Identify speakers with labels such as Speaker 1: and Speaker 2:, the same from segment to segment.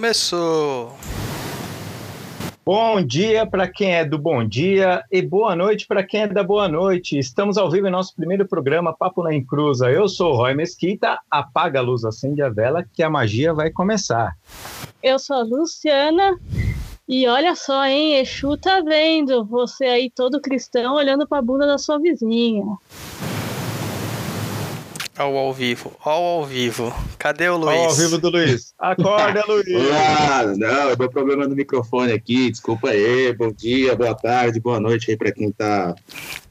Speaker 1: Começou!
Speaker 2: Bom dia para quem é do bom dia e boa noite para quem é da boa noite. Estamos ao vivo em nosso primeiro programa Papo na Encruza. Eu sou o Roy Mesquita. Apaga a luz, acende a vela que a magia vai começar.
Speaker 3: Eu sou a Luciana. E olha só, hein? Exu tá vendo você aí todo cristão olhando para a bunda da sua vizinha.
Speaker 1: Ao ao vivo, ao ao vivo. Cadê o Luiz?
Speaker 2: Ao, ao vivo do Luiz. Acorda, Luiz.
Speaker 4: Olá, não, meu problema no microfone aqui, desculpa aí. Bom dia, boa tarde, boa noite aí para quem tá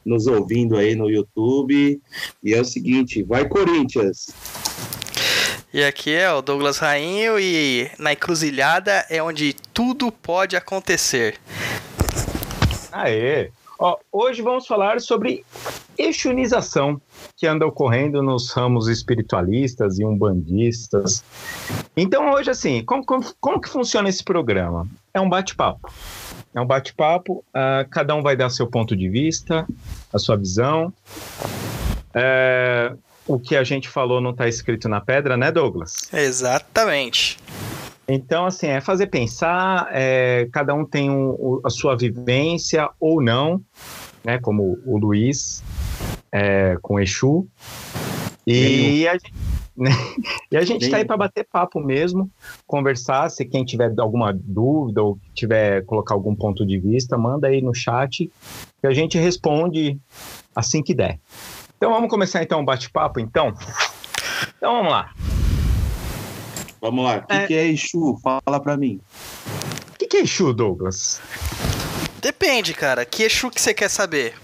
Speaker 4: nos ouvindo aí no YouTube. E é o seguinte, vai Corinthians.
Speaker 1: E aqui é o Douglas Rainho e na encruzilhada é onde tudo pode acontecer.
Speaker 2: Aê! Ó, hoje vamos falar sobre exunização que anda ocorrendo nos ramos espiritualistas e umbandistas. Então, hoje, assim, como, como, como que funciona esse programa? É um bate-papo. É um bate-papo, uh, cada um vai dar seu ponto de vista, a sua visão. É, o que a gente falou não está escrito na pedra, né, Douglas?
Speaker 1: Exatamente.
Speaker 2: Então, assim, é fazer pensar, é, cada um tem um, a sua vivência ou não, né? Como o Luiz é, com Exu. E a gente, né? e a gente está aí para bater papo mesmo, conversar. Se quem tiver alguma dúvida ou tiver colocar algum ponto de vista, manda aí no chat que a gente responde assim que der. Então vamos começar então o bate-papo, então. Então vamos lá.
Speaker 4: Vamos lá, o que é... que é Exu? Fala pra mim.
Speaker 2: O que, que é Exu, Douglas?
Speaker 1: Depende, cara. Que Exu que você quer saber?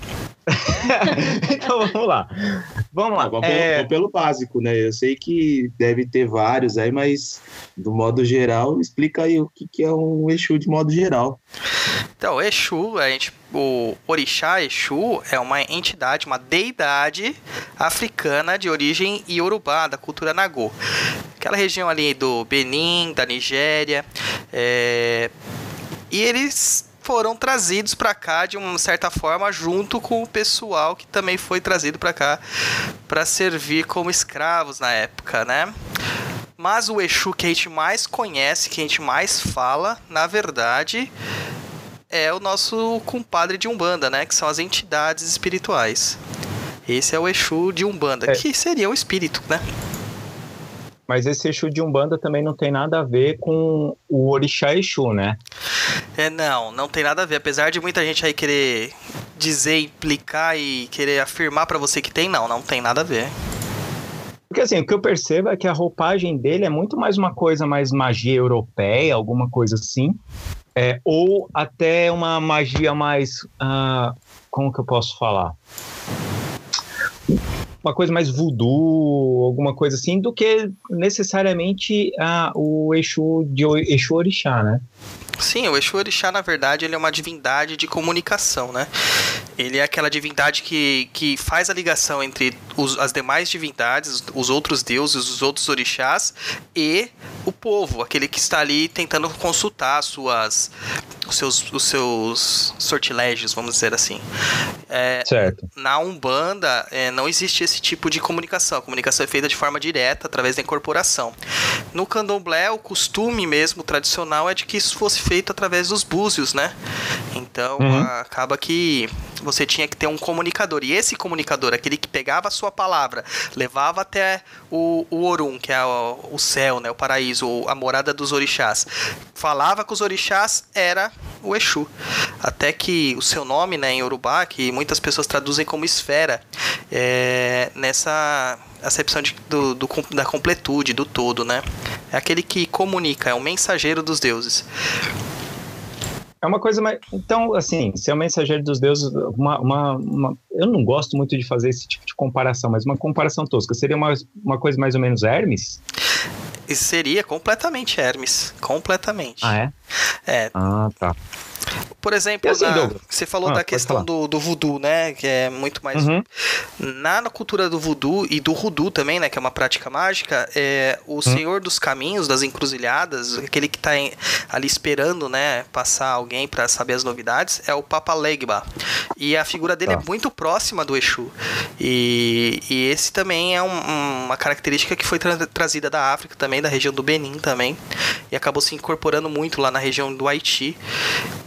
Speaker 2: então vamos lá. Vamos lá.
Speaker 4: vamos é... pelo, pelo, básico, né? Eu sei que deve ter vários aí, mas do modo geral, explica aí o que, que é um Exu de modo geral.
Speaker 1: Então, Exu, a gente, o Orixá Exu é uma entidade, uma deidade africana de origem iorubá, da cultura Nagô. Aquela região ali do Benin, da Nigéria. É... E eles foram trazidos para cá de uma certa forma junto com o pessoal que também foi trazido para cá para servir como escravos na época, né? Mas o Exu que a gente mais conhece, que a gente mais fala, na verdade, é o nosso compadre de Umbanda, né? Que são as entidades espirituais. Esse é o Exu de Umbanda, é. que seria o espírito, né?
Speaker 2: Mas esse Exu de Umbanda também não tem nada a ver com o Orixá Exu, né?
Speaker 1: É, não, não tem nada a ver. Apesar de muita gente aí querer dizer, implicar e querer afirmar para você que tem, não, não tem nada a ver.
Speaker 2: Porque assim, o que eu percebo é que a roupagem dele é muito mais uma coisa mais magia europeia, alguma coisa assim. É, ou até uma magia mais. Uh, como que eu posso falar? Uma coisa mais voodoo, alguma coisa assim, do que necessariamente a, o Exu de Exu Orixá, né?
Speaker 1: Sim, o Exu Orixá, na verdade, ele é uma divindade de comunicação, né? Ele é aquela divindade que, que faz a ligação entre os, as demais divindades, os outros deuses, os outros orixás e o povo, aquele que está ali tentando consultar suas, os, seus, os seus sortilégios, vamos dizer assim. É,
Speaker 2: certo.
Speaker 1: Na Umbanda, é, não existe esse tipo de comunicação. A comunicação é feita de forma direta, através da incorporação. No candomblé, o costume mesmo tradicional é de que isso fosse feito através dos búzios, né? Então, uhum. acaba que você tinha que ter um comunicador. E esse comunicador, aquele que pegava a sua palavra, levava até o, o Orum, que é o, o céu, né, o paraíso, a morada dos orixás, falava com os orixás, era o Exu. Até que o seu nome, né, em Urubá, que muitas pessoas traduzem como esfera, é, nessa acepção de, do, do, da completude, do todo, né? É aquele que comunica, é o mensageiro dos deuses.
Speaker 2: É uma coisa mais. Então, assim, ser o mensageiro dos deuses, uma, uma, uma, eu não gosto muito de fazer esse tipo de comparação, mas uma comparação tosca. Seria uma, uma coisa mais ou menos Hermes?
Speaker 1: Seria completamente Hermes. Completamente.
Speaker 2: Ah, é?
Speaker 1: É.
Speaker 2: Ah, tá.
Speaker 1: Por exemplo,
Speaker 2: assim,
Speaker 1: na- você falou
Speaker 2: Ah,
Speaker 1: da questão do, do voodoo, né? Que é muito mais.
Speaker 2: Uhum.
Speaker 1: Na, na cultura do voodoo e do hoodoo também, né? Que é uma prática mágica, é, o senhor dos caminhos, das encruzilhadas, aquele que tá em- ali esperando, né? Passar alguém para saber as novidades, é o Papa Legba. E a figura dele
Speaker 2: Tá.
Speaker 1: é muito próxima do Exu. E, e esse também é um- uma característica que foi tra- trazida da África também, da região do Benin também. E acabou se incorporando muito lá na região do Haiti.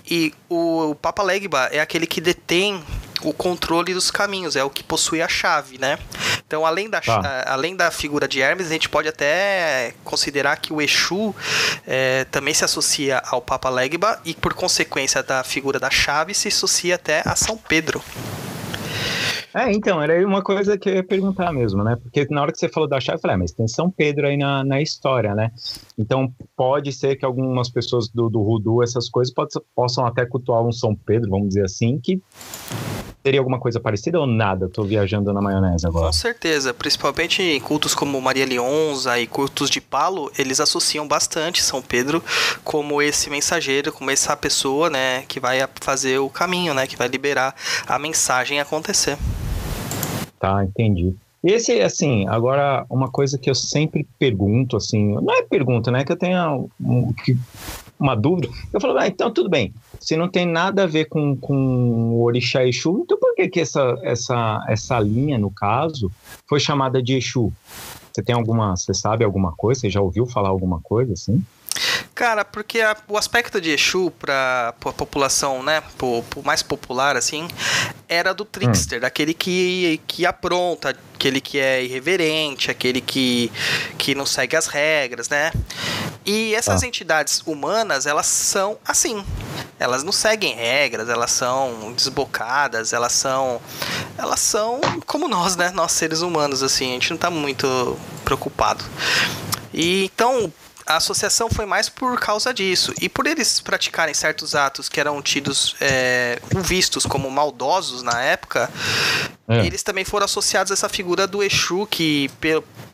Speaker 1: E o, o Papa Legba é aquele que detém o controle dos caminhos, é o que possui a chave, né? Então, além da,
Speaker 2: Tá.
Speaker 1: além da figura de Hermes, a gente pode até considerar que o Exu eh, também se associa ao Papa Legba e, por consequência da figura da chave, se associa até a São Pedro.
Speaker 2: É, então, era uma coisa que eu ia perguntar mesmo, né? Porque na hora que você falou da chave, eu falei, ah, mas tem São Pedro aí na, na história, né? Então, pode ser que algumas pessoas do, do Rudu, essas coisas, pode- possam até cultuar um São Pedro, vamos dizer assim, que teria alguma coisa parecida ou nada? Tô viajando na maionese agora.
Speaker 1: Com certeza, principalmente em cultos como Maria Leonza e cultos de Palo, eles associam bastante São Pedro como esse mensageiro, como essa pessoa, né, que vai fazer o caminho, né, que vai liberar a mensagem acontecer.
Speaker 2: Tá, entendi. Esse, assim, agora, uma coisa que eu sempre pergunto, assim, não é pergunta, né? Que eu tenho um- que- uma dúvida. Eu falo, ah, então tudo bem. Se não tem nada a ver com, com o Orixá Exu, então por que, que essa, essa, essa linha, no caso, foi chamada de Exu? Você tem alguma, você sabe alguma coisa? Você já ouviu falar alguma coisa assim?
Speaker 1: Cara, porque a- o aspecto de Exu para a população, né, po- po- mais popular assim, era do trickster, daquele que, que apronta, aquele que é irreverente, aquele que, que não segue as regras, né? E essas
Speaker 2: Ah.
Speaker 1: entidades humanas, elas são assim. Elas não seguem regras, elas são desbocadas, elas são elas são como nós, né? Nós seres humanos assim, a gente não tá muito preocupado. E então a associação foi mais por causa disso. E por eles praticarem certos atos que eram tidos, é, vistos como maldosos na época,
Speaker 2: É.
Speaker 1: eles também foram associados a essa figura do Exu, que,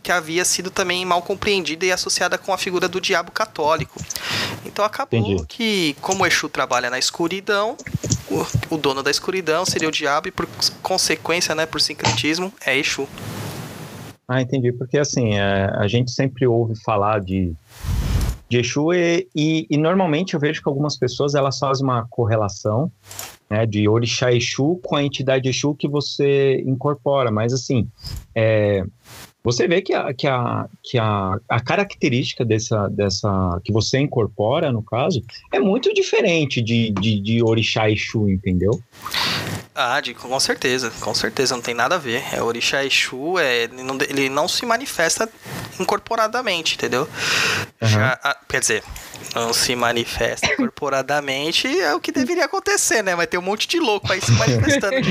Speaker 1: que havia sido também mal compreendida e associada com a figura do diabo católico. Então acabou
Speaker 2: Entendi.
Speaker 1: que, como o Exu trabalha na escuridão, o, o dono da escuridão seria o diabo e, por consequência, né, por sincretismo, é Exu.
Speaker 2: Ah, entendi. Porque assim, é, a gente sempre ouve falar de, de Exu e, e, e normalmente eu vejo que algumas pessoas elas fazem uma correlação né, de Orixá Exu com a entidade Exu que você incorpora. Mas assim, é, você vê que, a, que, a, que a, a característica dessa, dessa que você incorpora, no caso, é muito diferente de, de, de Orixá Exu, entendeu?
Speaker 1: Ah, de, com certeza, com certeza, não tem nada a ver. É Orixá Exu, é, ele, não, ele não se manifesta incorporadamente, entendeu?
Speaker 2: Aham.
Speaker 1: Já, ah, quer dizer, não se manifesta incorporadamente é o que deveria acontecer, né? Vai ter um monte de louco aí se manifestando.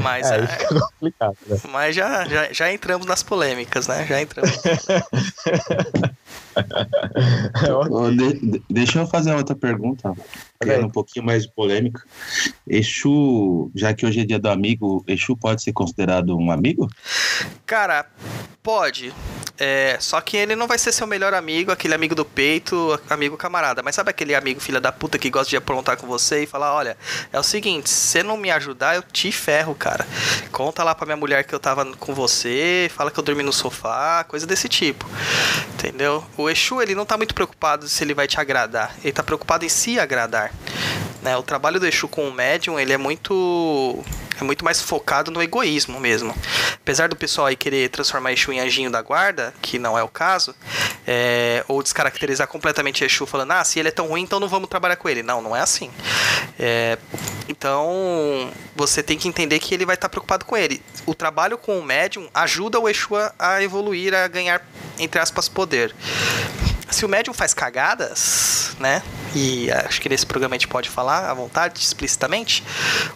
Speaker 1: Mas,
Speaker 2: É,
Speaker 1: é,
Speaker 2: isso é complicado, né?
Speaker 1: mas já, já, já entramos nas polêmicas, né? Já entramos.
Speaker 4: Ó, de- de- deixa eu fazer outra pergunta, um pouquinho mais polêmica. Exu, já que hoje é dia do amigo, Exu pode ser considerado um amigo?
Speaker 1: Cara, pode. É, só que ele não vai ser seu melhor amigo, aquele amigo do peito, amigo camarada. Mas sabe aquele amigo filha da puta que gosta de aprontar com você e falar: olha, é o seguinte, se você não me ajudar, eu te ferro, cara. Conta lá pra minha mulher que eu tava com você, fala que eu dormi no sofá, coisa desse tipo. Entendeu? O Exu, ele não tá muito preocupado se ele vai te agradar. Ele tá preocupado em se agradar. Né? O trabalho do Exu com o médium, ele é muito é muito mais focado no egoísmo mesmo. Apesar do pessoal aí querer transformar Exu em anjinho da guarda, que não é o caso, é, ou descaracterizar completamente Exu falando, ah, se ele é tão ruim, então não vamos trabalhar com ele. Não, não é assim. É, então, você tem que entender que ele vai estar preocupado com ele. O trabalho com o médium ajuda o Exu a evoluir, a ganhar, entre aspas, poder. Se o médium faz cagadas, né? E acho que nesse programa a gente pode falar à vontade, explicitamente.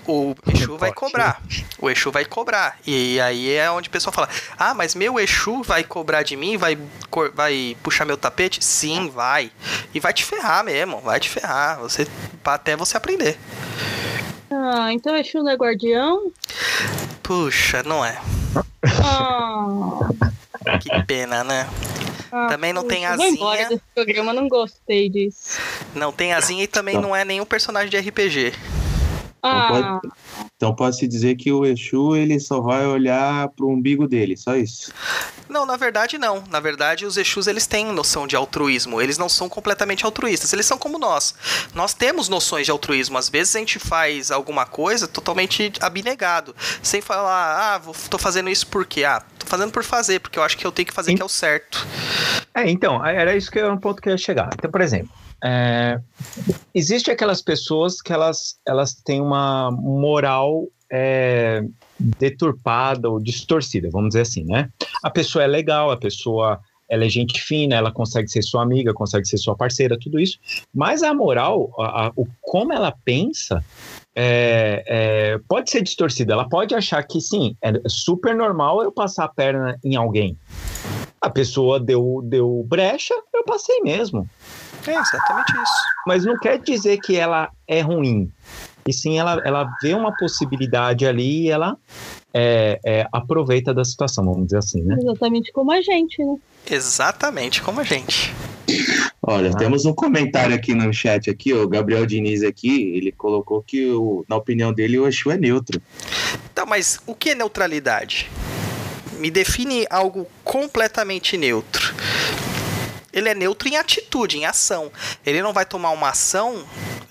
Speaker 1: O Exu vai cobrar. O Exu vai cobrar. E aí é onde o pessoal fala: Ah, mas meu Exu vai cobrar de mim? Vai, vai puxar meu tapete? Sim, vai. E vai te ferrar mesmo. Vai te ferrar. Você, até você aprender.
Speaker 3: Ah, então Exu não é guardião?
Speaker 1: Puxa, não é.
Speaker 3: Ah,
Speaker 1: Que pena, né?
Speaker 3: Ah,
Speaker 1: Também não tem
Speaker 3: eu Vou embora
Speaker 1: asinha.
Speaker 3: desse programa, não gostei disso.
Speaker 1: Não tem asinha e também
Speaker 4: Tá.
Speaker 1: não é nenhum personagem de RPG.
Speaker 3: Ah,
Speaker 4: Então pode-se dizer que o Exu ele só vai olhar pro umbigo dele, só isso.
Speaker 1: Não, na verdade não. Na verdade, os Exus eles têm noção de altruísmo. Eles não são completamente altruístas. Eles são como nós. Nós temos noções de altruísmo. Às vezes a gente faz alguma coisa totalmente abnegado, sem falar, ah, vou, tô fazendo isso por quê? Ah, tô fazendo por fazer, porque eu acho que eu tenho que fazer
Speaker 2: Sim.
Speaker 1: que é o certo.
Speaker 2: É, então, era isso que é um ponto que eu ia chegar. Então, por exemplo, é, existe aquelas pessoas que elas, elas têm uma moral é, deturpada ou distorcida, vamos dizer assim, né? A pessoa é legal, a pessoa ela é gente fina, ela consegue ser sua amiga, consegue ser sua parceira, tudo isso. Mas a moral, a, a- o como ela pensa, é, é, pode ser distorcida. Ela pode achar que sim, é super normal eu passar a perna em alguém. A pessoa deu, deu brecha, eu passei mesmo.
Speaker 1: É exatamente isso.
Speaker 2: Mas não quer dizer que ela é ruim. E sim, ela, ela vê uma possibilidade ali e ela é, é, aproveita da situação, vamos dizer assim, né?
Speaker 3: exatamente como a gente, né?
Speaker 1: Exatamente como a gente.
Speaker 4: Olha,
Speaker 2: Ah.
Speaker 4: temos um comentário aqui no chat aqui, o Gabriel Diniz aqui, ele colocou que o- na opinião dele o Exu é neutro.
Speaker 1: Então, mas o que é neutralidade? Me define algo completamente neutro. Ele é neutro em atitude, em ação. Ele não vai tomar uma ação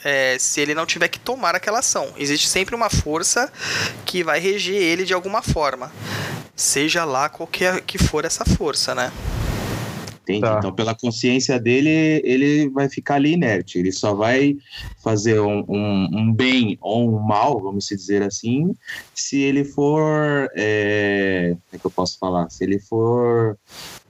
Speaker 1: é, se ele não tiver que tomar aquela ação. Existe sempre uma força que vai reger ele de alguma forma. Seja lá qualquer que for essa força, né?
Speaker 4: Entende?
Speaker 2: Tá.
Speaker 4: Então, pela consciência dele, ele vai ficar ali inerte. Ele só vai fazer um, um- um bem ou um mal, vamos dizer assim, se ele for. é, Como é que eu posso falar? Se ele for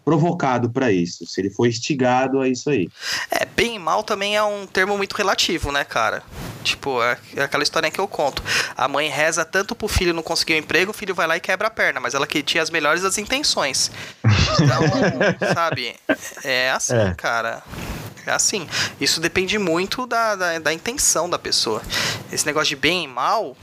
Speaker 4: provocado para isso, se ele for instigado a isso aí.
Speaker 1: É, bem e mal também é um termo muito relativo, né, cara? Tipo, é é aquela história que eu conto. A mãe reza tanto pro filho não conseguir um emprego, o filho vai lá e quebra a perna, mas ela que tinha as melhores das intenções. Então, sabe, é assim,
Speaker 2: É.
Speaker 1: cara. É assim. Isso depende muito da, da, da intenção da pessoa. Esse negócio de bem e mal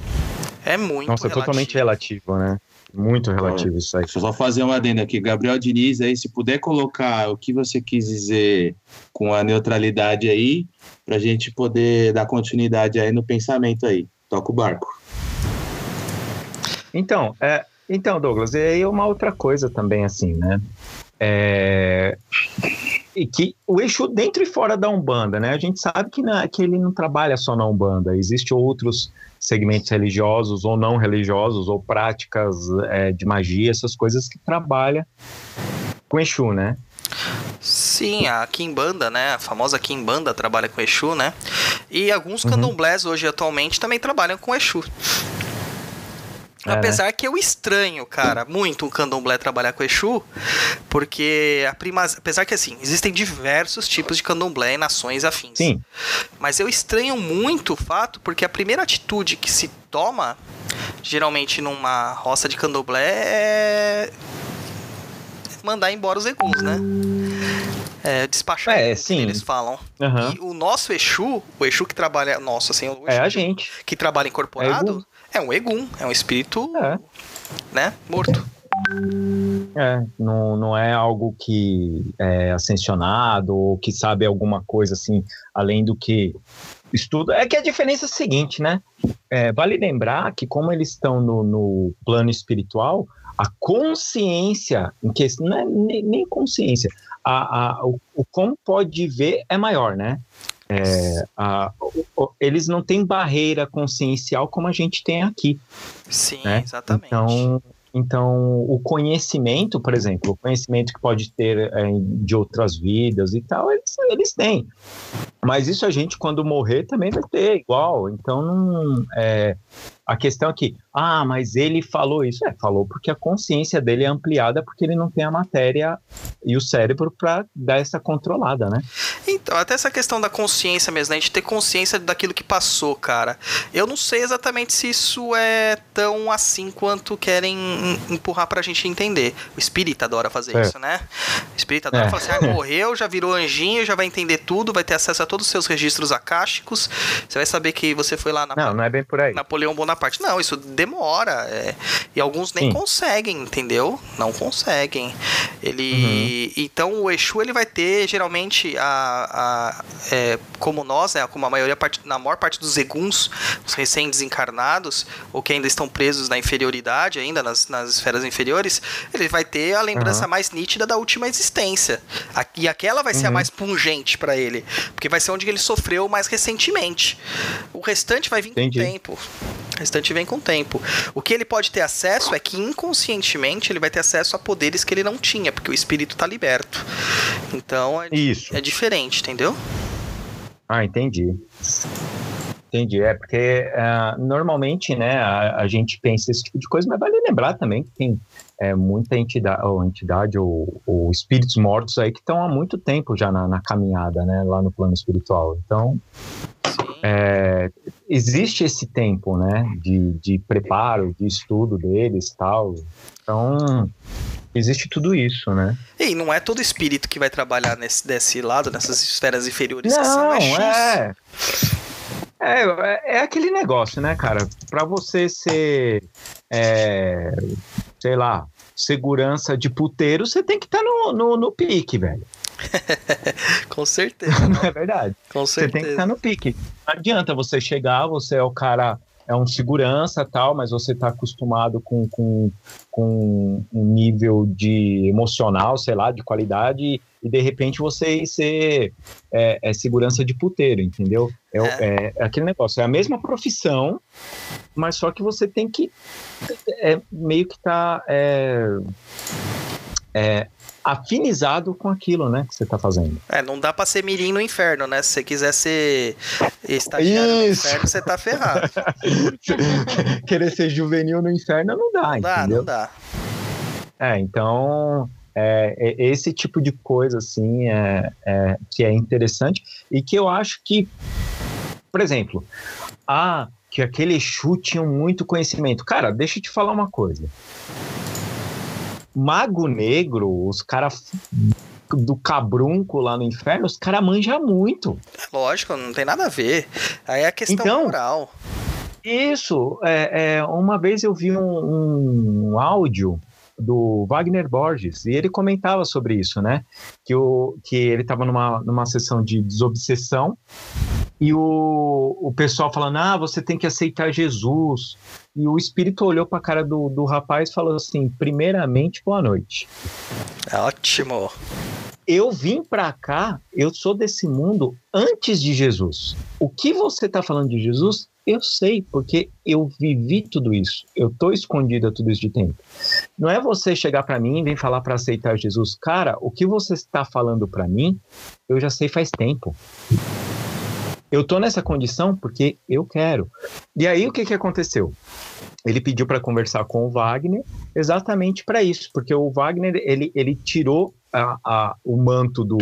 Speaker 1: é muito
Speaker 2: Nossa, é
Speaker 1: relativo.
Speaker 2: totalmente relativo, né? Muito relativo isso aí.
Speaker 4: Só fazer uma adenda aqui. Gabriel Diniz, aí, se puder colocar o que você quis dizer com a neutralidade aí, pra gente poder dar continuidade aí no pensamento aí. Toca o barco.
Speaker 2: Então, é, então, Douglas, e aí uma outra coisa também, assim, né? É, e que o Exu dentro e fora da Umbanda, né? A gente sabe que, na- que ele não trabalha só na Umbanda, existem outros segmentos religiosos ou não religiosos, ou práticas é, de magia, essas coisas que trabalha com Exu, né?
Speaker 1: Sim, a Kimbanda, né? A famosa Kimbanda trabalha com Exu, né? E alguns
Speaker 2: Uhum.
Speaker 1: candomblés hoje atualmente também trabalham com Exu.
Speaker 2: É, né?
Speaker 1: Apesar que eu estranho, cara, muito o candomblé trabalhar com Exu, porque a primaz... apesar que assim, existem diversos tipos de candomblé em nações afins.
Speaker 2: Sim,
Speaker 1: Mas eu estranho muito o fato, porque a primeira atitude que se toma, geralmente numa roça de candomblé, é mandar embora os eguns, né? É, despachar,
Speaker 2: É,
Speaker 1: eles,
Speaker 2: sim.
Speaker 1: eles falam.
Speaker 2: aham.
Speaker 1: E o nosso Exu, o Exu que trabalha, nosso assim, o
Speaker 2: é
Speaker 1: Exu
Speaker 2: a gente.
Speaker 1: que trabalha incorporado,
Speaker 2: egum.
Speaker 1: É, um egum, é um espírito,
Speaker 2: É.
Speaker 1: né, morto.
Speaker 2: É, não, não é algo que é ascensionado ou que sabe alguma coisa assim, além do que estuda. É que a diferença é a seguinte, né? É, vale lembrar que, como eles estão no, no plano espiritual, a consciência, em que, não é nem, nem consciência, a, a, o, o como pode ver é maior, né? É, a- eles não têm barreira consciencial como a gente tem aqui.
Speaker 1: Sim,
Speaker 2: né?
Speaker 1: exatamente.
Speaker 2: Então, então, o conhecimento, por exemplo, o conhecimento que pode ter é, de outras vidas e tal, eles, eles têm. Mas isso a gente, quando morrer, também vai ter igual. Então, não, é, a questão é que, ah, mas ele falou isso. É, falou porque a consciência dele é ampliada porque ele não tem a matéria e o cérebro para dar essa controlada, né?
Speaker 1: Então, até essa questão da consciência mesmo, né? A gente ter consciência daquilo que passou, cara. Eu não sei exatamente se isso é tão assim quanto querem empurrar pra gente entender. O espírita adora fazer é. isso, né? O espírita adora é. falar assim: ah, morreu, já virou anjinho, já vai entender tudo, vai ter acesso a todos os seus registros acásticos. Você vai saber que você foi lá na.
Speaker 2: Não, não é bem por aí.
Speaker 1: Napoleão Bonaparte. Não, isso demora. É... E alguns nem Sim. conseguem, entendeu? Não conseguem. Ele. Uhum. Então o Exu ele vai ter geralmente a. a é, como nós, né? Como a maioria na maior parte dos eguns, os recém-desencarnados, ou que ainda estão presos na inferioridade, ainda nas, nas esferas inferiores, ele vai ter a lembrança uhum. mais nítida da última existência. E aquela vai ser uhum. a mais pungente para ele. Porque vai ser onde ele sofreu mais recentemente. O restante vai vir Entendi. com o tempo. O restante vem com o tempo. O que ele pode ter acesso é que inconscientemente ele vai ter acesso a poderes que ele não tinha, porque o espírito está liberto. Então é,
Speaker 2: Isso.
Speaker 1: é diferente, entendeu?
Speaker 2: Ah, entendi. Entendi. É porque uh, normalmente, né, a, a, gente pensa esse tipo de coisa, mas vale lembrar também que tem é, muita entidade, ou entidade ou, ou, espíritos mortos aí que estão há muito tempo já na, na, caminhada, né, lá no plano espiritual. Então, é, existe esse tempo, né, de, de preparo, de estudo deles, tal. Então, existe tudo isso, né?
Speaker 1: E não é todo espírito que vai trabalhar nesse desse lado, nessas esferas inferiores.
Speaker 2: Não, é. É, é aquele negócio, né, cara? Para você ser, é, sei lá, segurança de puteiro, você tem que estar tá no, no, no pique, velho.
Speaker 1: Com certeza.
Speaker 2: Não é verdade?
Speaker 1: Com certeza.
Speaker 2: Você tem que estar tá no pique. Não adianta você chegar, você é o cara é um segurança tal, mas você está acostumado com, com, com um nível de emocional, sei lá, de qualidade, e de repente você ser é, é segurança de puteiro, entendeu? É, é. é, aquele negócio, é a mesma profissão, mas só que você tem que é, meio que tá é, é, afinizado com aquilo, né, que você está fazendo.
Speaker 1: É, não dá para ser mirim no inferno, né? Se você quiser ser estagiário Isso. no inferno, você tá ferrado.
Speaker 2: Querer ser juvenil no inferno não dá, não dá, entendeu? Não dá. É, então é, é, esse tipo de coisa assim é, é, que é interessante e que eu acho que, por exemplo, ah, que aquele Exu tinha muito conhecimento. Cara, deixa eu te falar uma coisa. Mago Negro, os caras do cabrunco lá no inferno, os caras manjam muito.
Speaker 1: É lógico, não tem nada a ver. Aí é a questão então, moral.
Speaker 2: Isso, é, é, uma vez eu vi um, um áudio do Wagner Borges, e ele comentava sobre isso, né? Que, o, que ele estava numa, numa sessão de desobsessão e o, o pessoal falando: ah, você tem que aceitar Jesus. E o espírito olhou para a cara do, do rapaz e falou assim: primeiramente, boa noite.
Speaker 1: Ótimo.
Speaker 2: Eu vim para cá, eu sou desse mundo antes de Jesus. O que você está falando de Jesus, eu sei, porque eu vivi tudo isso. Eu tô escondido há tudo isso de tempo. Não é você chegar para mim e vir falar para aceitar Jesus. Cara, o que você está falando para mim, eu já sei faz tempo. Eu tô nessa condição porque eu quero. E aí o que que aconteceu? Ele pediu para conversar com o Wagner exatamente para isso, porque o Wagner ele, ele tirou a, a, o manto do,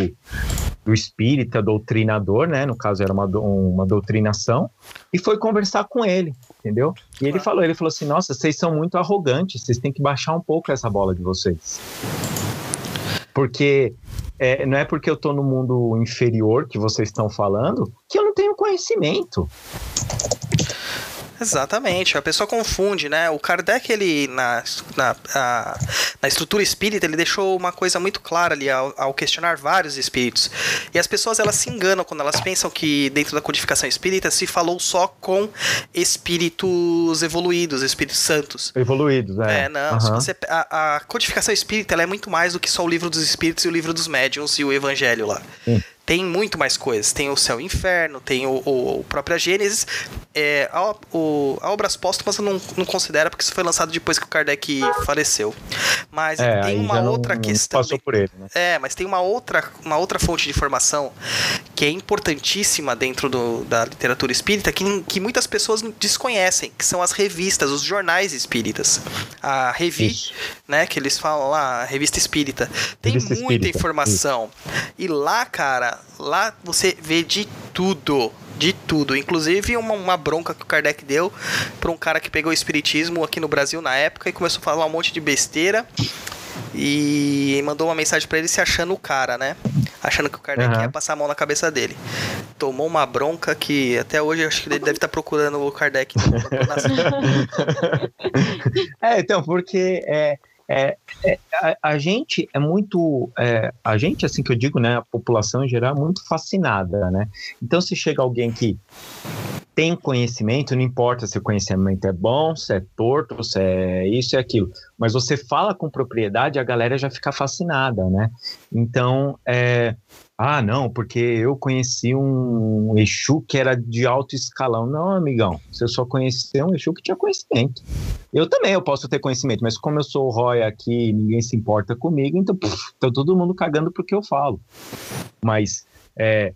Speaker 2: do espírita doutrinador, né? No caso era uma, uma doutrinação, e foi conversar com ele, entendeu? E ele falou, ele falou assim, nossa, vocês são muito arrogantes, vocês têm que baixar um pouco essa bola de vocês. Porque é, não é porque eu estou no mundo inferior que vocês estão falando que eu não tenho conhecimento.
Speaker 1: Exatamente, a pessoa confunde, né? O Kardec, ele, na, na, a, na estrutura espírita, ele deixou uma coisa muito clara ali ao, ao, questionar vários espíritos. E as pessoas, elas se enganam quando elas pensam que dentro da codificação espírita se falou só com espíritos evoluídos, espíritos santos.
Speaker 2: Evoluídos, é.
Speaker 1: É, não. Uhum. Você, a, a, codificação espírita, é muito mais do que só o livro dos espíritos e o livro dos médiuns e o evangelho lá. Sim tem muito mais coisas. Tem o céu e o inferno, tem o, o, o própria Gênesis. É, a, o, a Obras Póstumas eu não, não considero, porque isso foi lançado depois que o Kardec faleceu. Mas é, tem uma outra questão.
Speaker 2: Passou por ele, né?
Speaker 1: É, mas tem uma outra, uma outra fonte de informação que é importantíssima dentro do, da literatura espírita, que, que muitas pessoas desconhecem, que são as revistas, os jornais espíritas. A Revi, Isso. né, que eles falam lá, a revista espírita. Tem revista muita espírita. informação. Isso. E lá, cara, lá você vê de tudo de tudo. Inclusive uma, uma, bronca que o Kardec deu para um cara que pegou o espiritismo aqui no Brasil na época e começou a falar um monte de besteira. E mandou uma mensagem para ele se achando o cara, né? Achando que o Kardec uhum. ia passar a mão na cabeça dele. Tomou uma bronca que até hoje acho que ele deve estar tá procurando o Kardec.
Speaker 2: é, então, porque é, é, é a, a, gente é muito. É, a gente, assim que eu digo, né? A população em geral é muito fascinada, né? Então, se chega alguém que tem conhecimento, não importa se o conhecimento é bom, se é torto, se é isso e aquilo, mas você fala com propriedade, a galera já fica fascinada, né? Então, é, ah, não, porque eu conheci um Exu que era de alto escalão. Não, amigão, você só conheceu um Exu que tinha conhecimento. Eu também eu posso ter conhecimento, mas como eu sou o Roy aqui, ninguém se importa comigo, então tá todo mundo cagando porque eu falo. Mas é,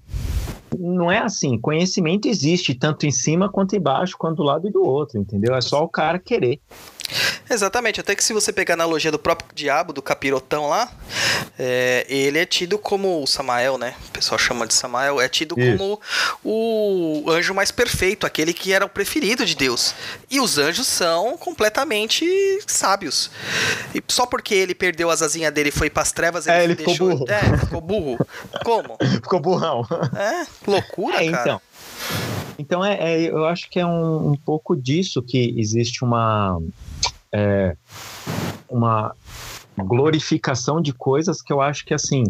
Speaker 2: não é assim. Conhecimento existe tanto em cima quanto embaixo, quanto do lado e do outro, entendeu? É só o cara querer.
Speaker 1: Exatamente, até que se você pegar a analogia do próprio diabo, do capirotão lá, é, ele é tido como o Samael, né? O pessoal chama de Samael, é tido Isso. como o anjo mais perfeito, aquele que era o preferido de Deus. E os anjos são completamente sábios. E só porque ele perdeu as asinhas dele e foi pras trevas,
Speaker 2: ele, é, ele deixou... ficou burro.
Speaker 1: É, ficou burro. Como?
Speaker 2: ficou burrão.
Speaker 1: É, loucura, é,
Speaker 2: cara. Então. Então, é, é, eu acho que é um, um pouco disso que existe uma, é, uma glorificação de coisas que eu acho que, assim,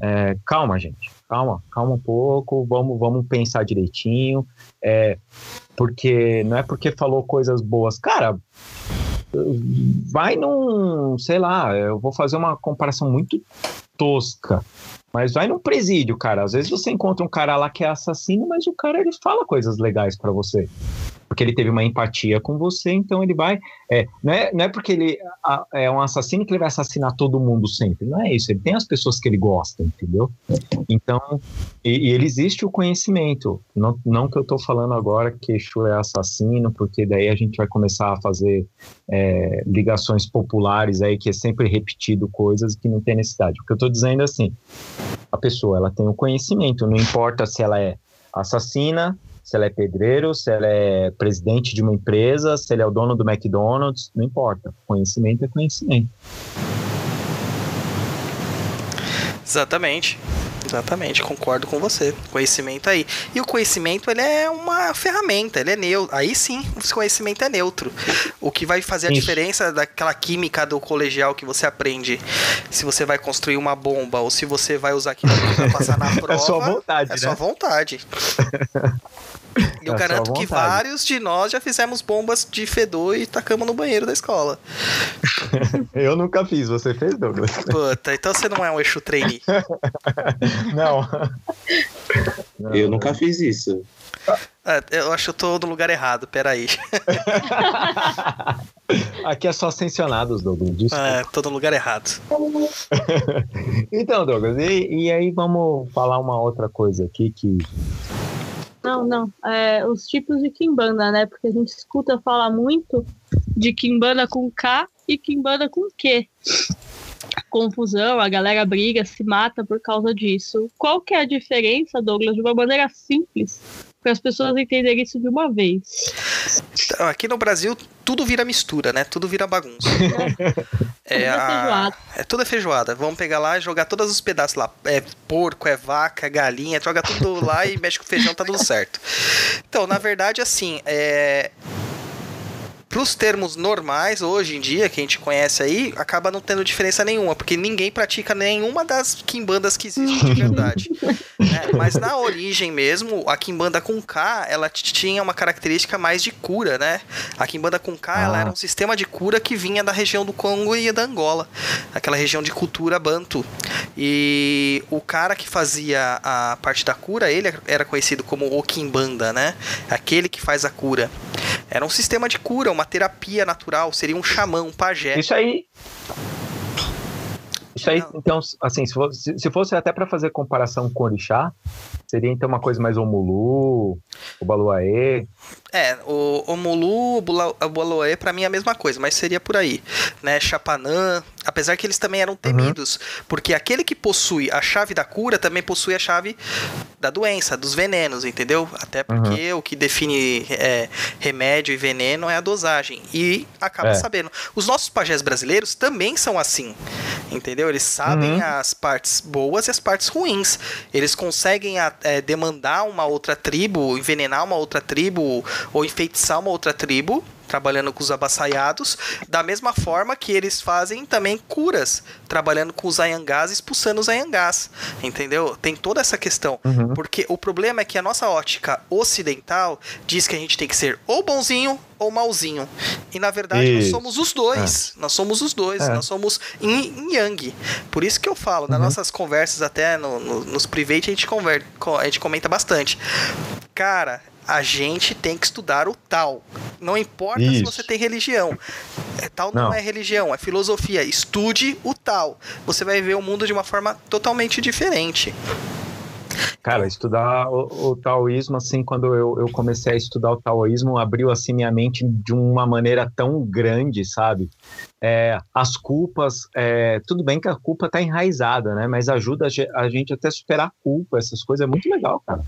Speaker 2: é, calma, gente, calma, calma um pouco, vamos, vamos pensar direitinho, é, porque não é porque falou coisas boas. Cara, vai num, sei lá, eu vou fazer uma comparação muito tosca. Mas vai num presídio, cara. Às vezes você encontra um cara lá que é assassino, mas o cara ele fala coisas legais para você porque ele teve uma empatia com você, então ele vai. É, não, é, não é porque ele é um assassino que ele vai assassinar todo mundo sempre. Não é isso. Ele tem as pessoas que ele gosta, entendeu? Então, e, e ele existe o conhecimento. Não, não que eu estou falando agora que Exu é assassino, porque daí a gente vai começar a fazer é, ligações populares aí, que é sempre repetido coisas que não tem necessidade. O que eu estou dizendo é assim: a pessoa ela tem o conhecimento, não importa se ela é assassina, se ela é pedreiro, se ela é presidente de uma empresa, se ele é o dono do McDonald's, não importa. Conhecimento é conhecimento.
Speaker 1: Exatamente. Exatamente, concordo com você. Conhecimento aí. E o conhecimento, ele é uma ferramenta, ele é neutro. Aí sim, o conhecimento é neutro. O que vai fazer a Isso. diferença daquela química do colegial que você aprende, se você vai construir uma bomba ou se você vai usar aquilo para passar na prova.
Speaker 2: É sua vontade,
Speaker 1: É
Speaker 2: né?
Speaker 1: sua vontade. E eu é garanto que vários de nós já fizemos bombas de fedor e tacamos no banheiro da escola.
Speaker 2: eu nunca fiz, você fez, Douglas?
Speaker 1: Puta, então você não é um Exu trainee.
Speaker 2: não.
Speaker 4: não. Eu nunca fiz isso.
Speaker 1: É, eu acho que eu tô no lugar errado, peraí.
Speaker 2: Aqui é só sancionados, Douglas. Desculpa.
Speaker 1: É, tô no lugar errado.
Speaker 2: então, Douglas, e, e aí vamos falar uma outra coisa aqui que
Speaker 3: não, não. É, os tipos de Kimbanda, né? Porque a gente escuta falar muito de Kimbanda com K e Kimbanda com Q. Confusão, a galera briga, se mata por causa disso. Qual que é a diferença, Douglas, de uma maneira simples, para as pessoas entenderem isso de uma vez?
Speaker 1: Então, aqui no Brasil, tudo vira mistura, né? Tudo vira bagunça.
Speaker 3: É, é, a...
Speaker 1: é tudo é feijoada. Vamos pegar lá e jogar todos os pedaços lá. É porco, é vaca, é galinha, joga tudo lá e mexe com feijão, tá tudo certo. Então, na verdade, assim, é para os termos normais, hoje em dia, que a gente conhece aí, acaba não tendo diferença nenhuma, porque ninguém pratica nenhuma das quimbandas que existem de verdade. né? Mas na origem mesmo, a quimbanda com K, ela tinha uma característica mais de cura, né? A quimbanda com K, ah. ela era um sistema de cura que vinha da região do Congo e da Angola, aquela região de cultura banto. E o cara que fazia a parte da cura, ele era conhecido como o quimbanda, né? Aquele que faz a cura. Era um sistema de cura, uma terapia natural, seria um xamã, um pajé.
Speaker 2: Isso aí. Isso aí, então, assim, se fosse, se fosse até para fazer comparação com o orixá, seria então uma coisa mais Omulu, o Baluaê.
Speaker 1: É, o Omulu, o Baluaê, para mim é a mesma coisa, mas seria por aí, né? Chapanã, apesar que eles também eram uhum. temidos, uhum. porque aquele que possui a chave da cura também possui a chave da doença, dos venenos, entendeu? Até porque uhum. o que define é, remédio e veneno é a dosagem. E acaba é. sabendo. Os nossos pajés brasileiros também são assim, entendeu? Eles sabem uhum. as partes boas e as partes ruins. Eles conseguem é, demandar uma outra tribo, envenenar uma outra tribo ou enfeitiçar uma outra tribo trabalhando com os abaçaiados, da mesma forma que eles fazem também curas, trabalhando com os ayangás, expulsando os ayangás, entendeu? Tem toda essa questão, uhum. porque o problema é que a nossa ótica ocidental diz que a gente tem que ser ou bonzinho ou malzinho. E na verdade isso. nós somos os dois. É. Nós somos os dois. É. Nós somos yin yang. Por isso que eu falo, uhum. nas nossas conversas, até no, no, nos private, a gente, conver, a gente comenta bastante. Cara, a gente tem que estudar o tal. Não importa Isso. se você tem religião. É, tal não, não, é religião, é filosofia. Estude o tal. Você vai ver o mundo de uma forma totalmente diferente.
Speaker 2: Cara, estudar o, o, taoísmo, assim, quando eu, eu comecei a estudar o taoísmo, abriu, assim, minha mente de uma maneira tão grande, sabe? É, as culpas, é, tudo bem que a culpa tá enraizada, né? Mas ajuda a gente até superar a culpa, essas coisas, é muito legal, cara.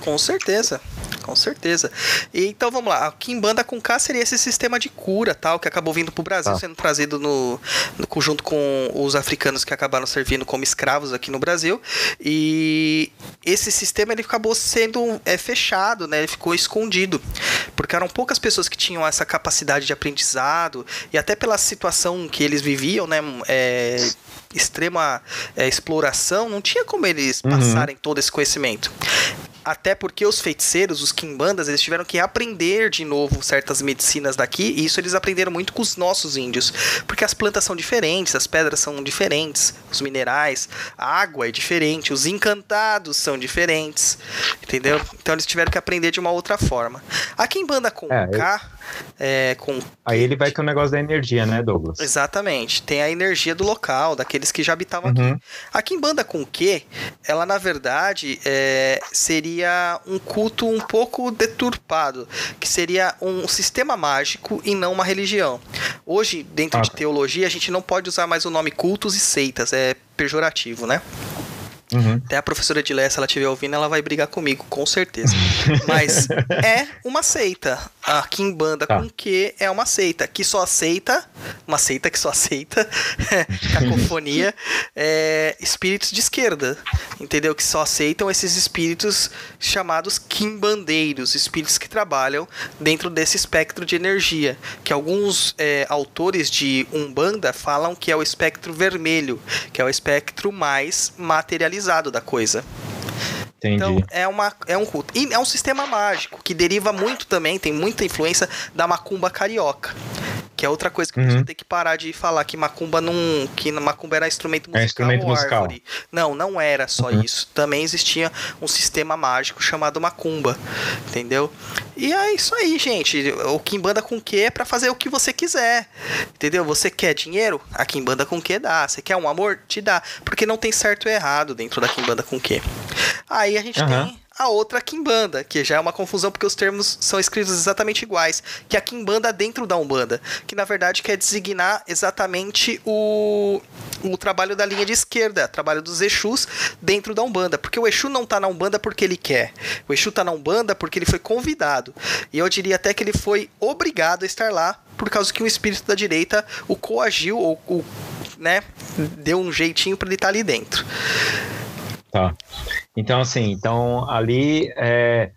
Speaker 1: Com certeza com certeza. E, então vamos lá, a Kimbanda com K seria esse sistema de cura tal que acabou vindo para o Brasil, ah. sendo trazido no, no conjunto com os africanos que acabaram servindo como escravos aqui no Brasil. E esse sistema ele acabou sendo é, fechado, né? Ele ficou escondido, porque eram poucas pessoas que tinham essa capacidade de aprendizado e até pela situação que eles viviam, né? É, extrema é, exploração, não tinha como eles uhum. passarem todo esse conhecimento. Até porque os feiticeiros, os quimbandas, eles tiveram que aprender de novo certas medicinas daqui, e isso eles aprenderam muito com os nossos índios. Porque as plantas são diferentes, as pedras são diferentes, os minerais, a água é diferente, os encantados são diferentes, entendeu? Então eles tiveram que aprender de uma outra forma. A quimbanda com é, K, eu... é, com...
Speaker 2: Aí ele vai com o negócio da energia, né, Douglas?
Speaker 1: Exatamente. Tem a energia do local, daqueles que já habitavam uhum. aqui. A quimbanda com Q, ela na verdade é, seria seria um culto um pouco deturpado, que seria um sistema mágico e não uma religião. Hoje, dentro ah. de teologia, a gente não pode usar mais o nome cultos e seitas, é pejorativo, né? Uhum. Até a professora Edilé, se ela estiver ouvindo, ela vai brigar comigo, com certeza. Mas é uma seita. A Kimbanda tá. com que é uma seita. Que só aceita, uma seita que só aceita, cacofonia, é, espíritos de esquerda. Entendeu? Que só aceitam esses espíritos chamados Kimbandeiros, espíritos que trabalham dentro desse espectro de energia. Que alguns é, autores de Umbanda falam que é o espectro vermelho, que é o espectro mais materializado da coisa. Entendi. Então é, uma, é um culto. E é um sistema mágico que deriva muito também, tem muita influência da macumba carioca. Que é outra coisa que uhum. a gente tem que parar de falar que macumba não. que macumba era instrumento musical. É
Speaker 2: instrumento musical.
Speaker 1: Árvore. Não, não era só uhum. isso. Também existia um sistema mágico chamado macumba. Entendeu? E é isso aí, gente. O Kimbanda com que é pra fazer o que você quiser. Entendeu? Você quer dinheiro? A Kimbanda com que dá. Você quer um amor? Te dá. Porque não tem certo e errado dentro da Kimbanda com que. Aí a gente uhum. tem a outra Kimbanda, que já é uma confusão porque os termos são escritos exatamente iguais, que é a Kimbanda dentro da Umbanda, que na verdade quer designar exatamente o, o trabalho da linha de esquerda, o trabalho dos Exus dentro da Umbanda, porque o Exu não tá na Umbanda porque ele quer, o Exu tá na Umbanda porque ele foi convidado, e eu diria até que ele foi obrigado a estar lá por causa que um espírito da direita o coagiu ou, o né, deu um jeitinho para ele estar tá ali dentro.
Speaker 2: Tá. Então, assim, então ali é,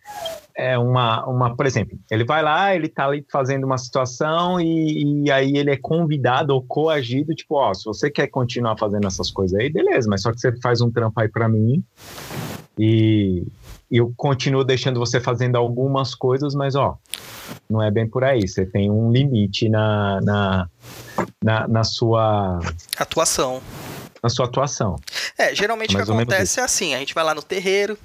Speaker 2: é uma, uma, por exemplo, ele vai lá, ele tá ali fazendo uma situação e, e, aí ele é convidado ou coagido, tipo, ó, se você quer continuar fazendo essas coisas aí, beleza, mas só que você faz um trampo aí para mim e, eu continuo deixando você fazendo algumas coisas, mas ó, não é bem por aí, você tem um limite na, na, na, na sua
Speaker 1: atuação
Speaker 2: na sua atuação.
Speaker 1: É, geralmente Mais o que acontece é assim, a gente vai lá no terreiro,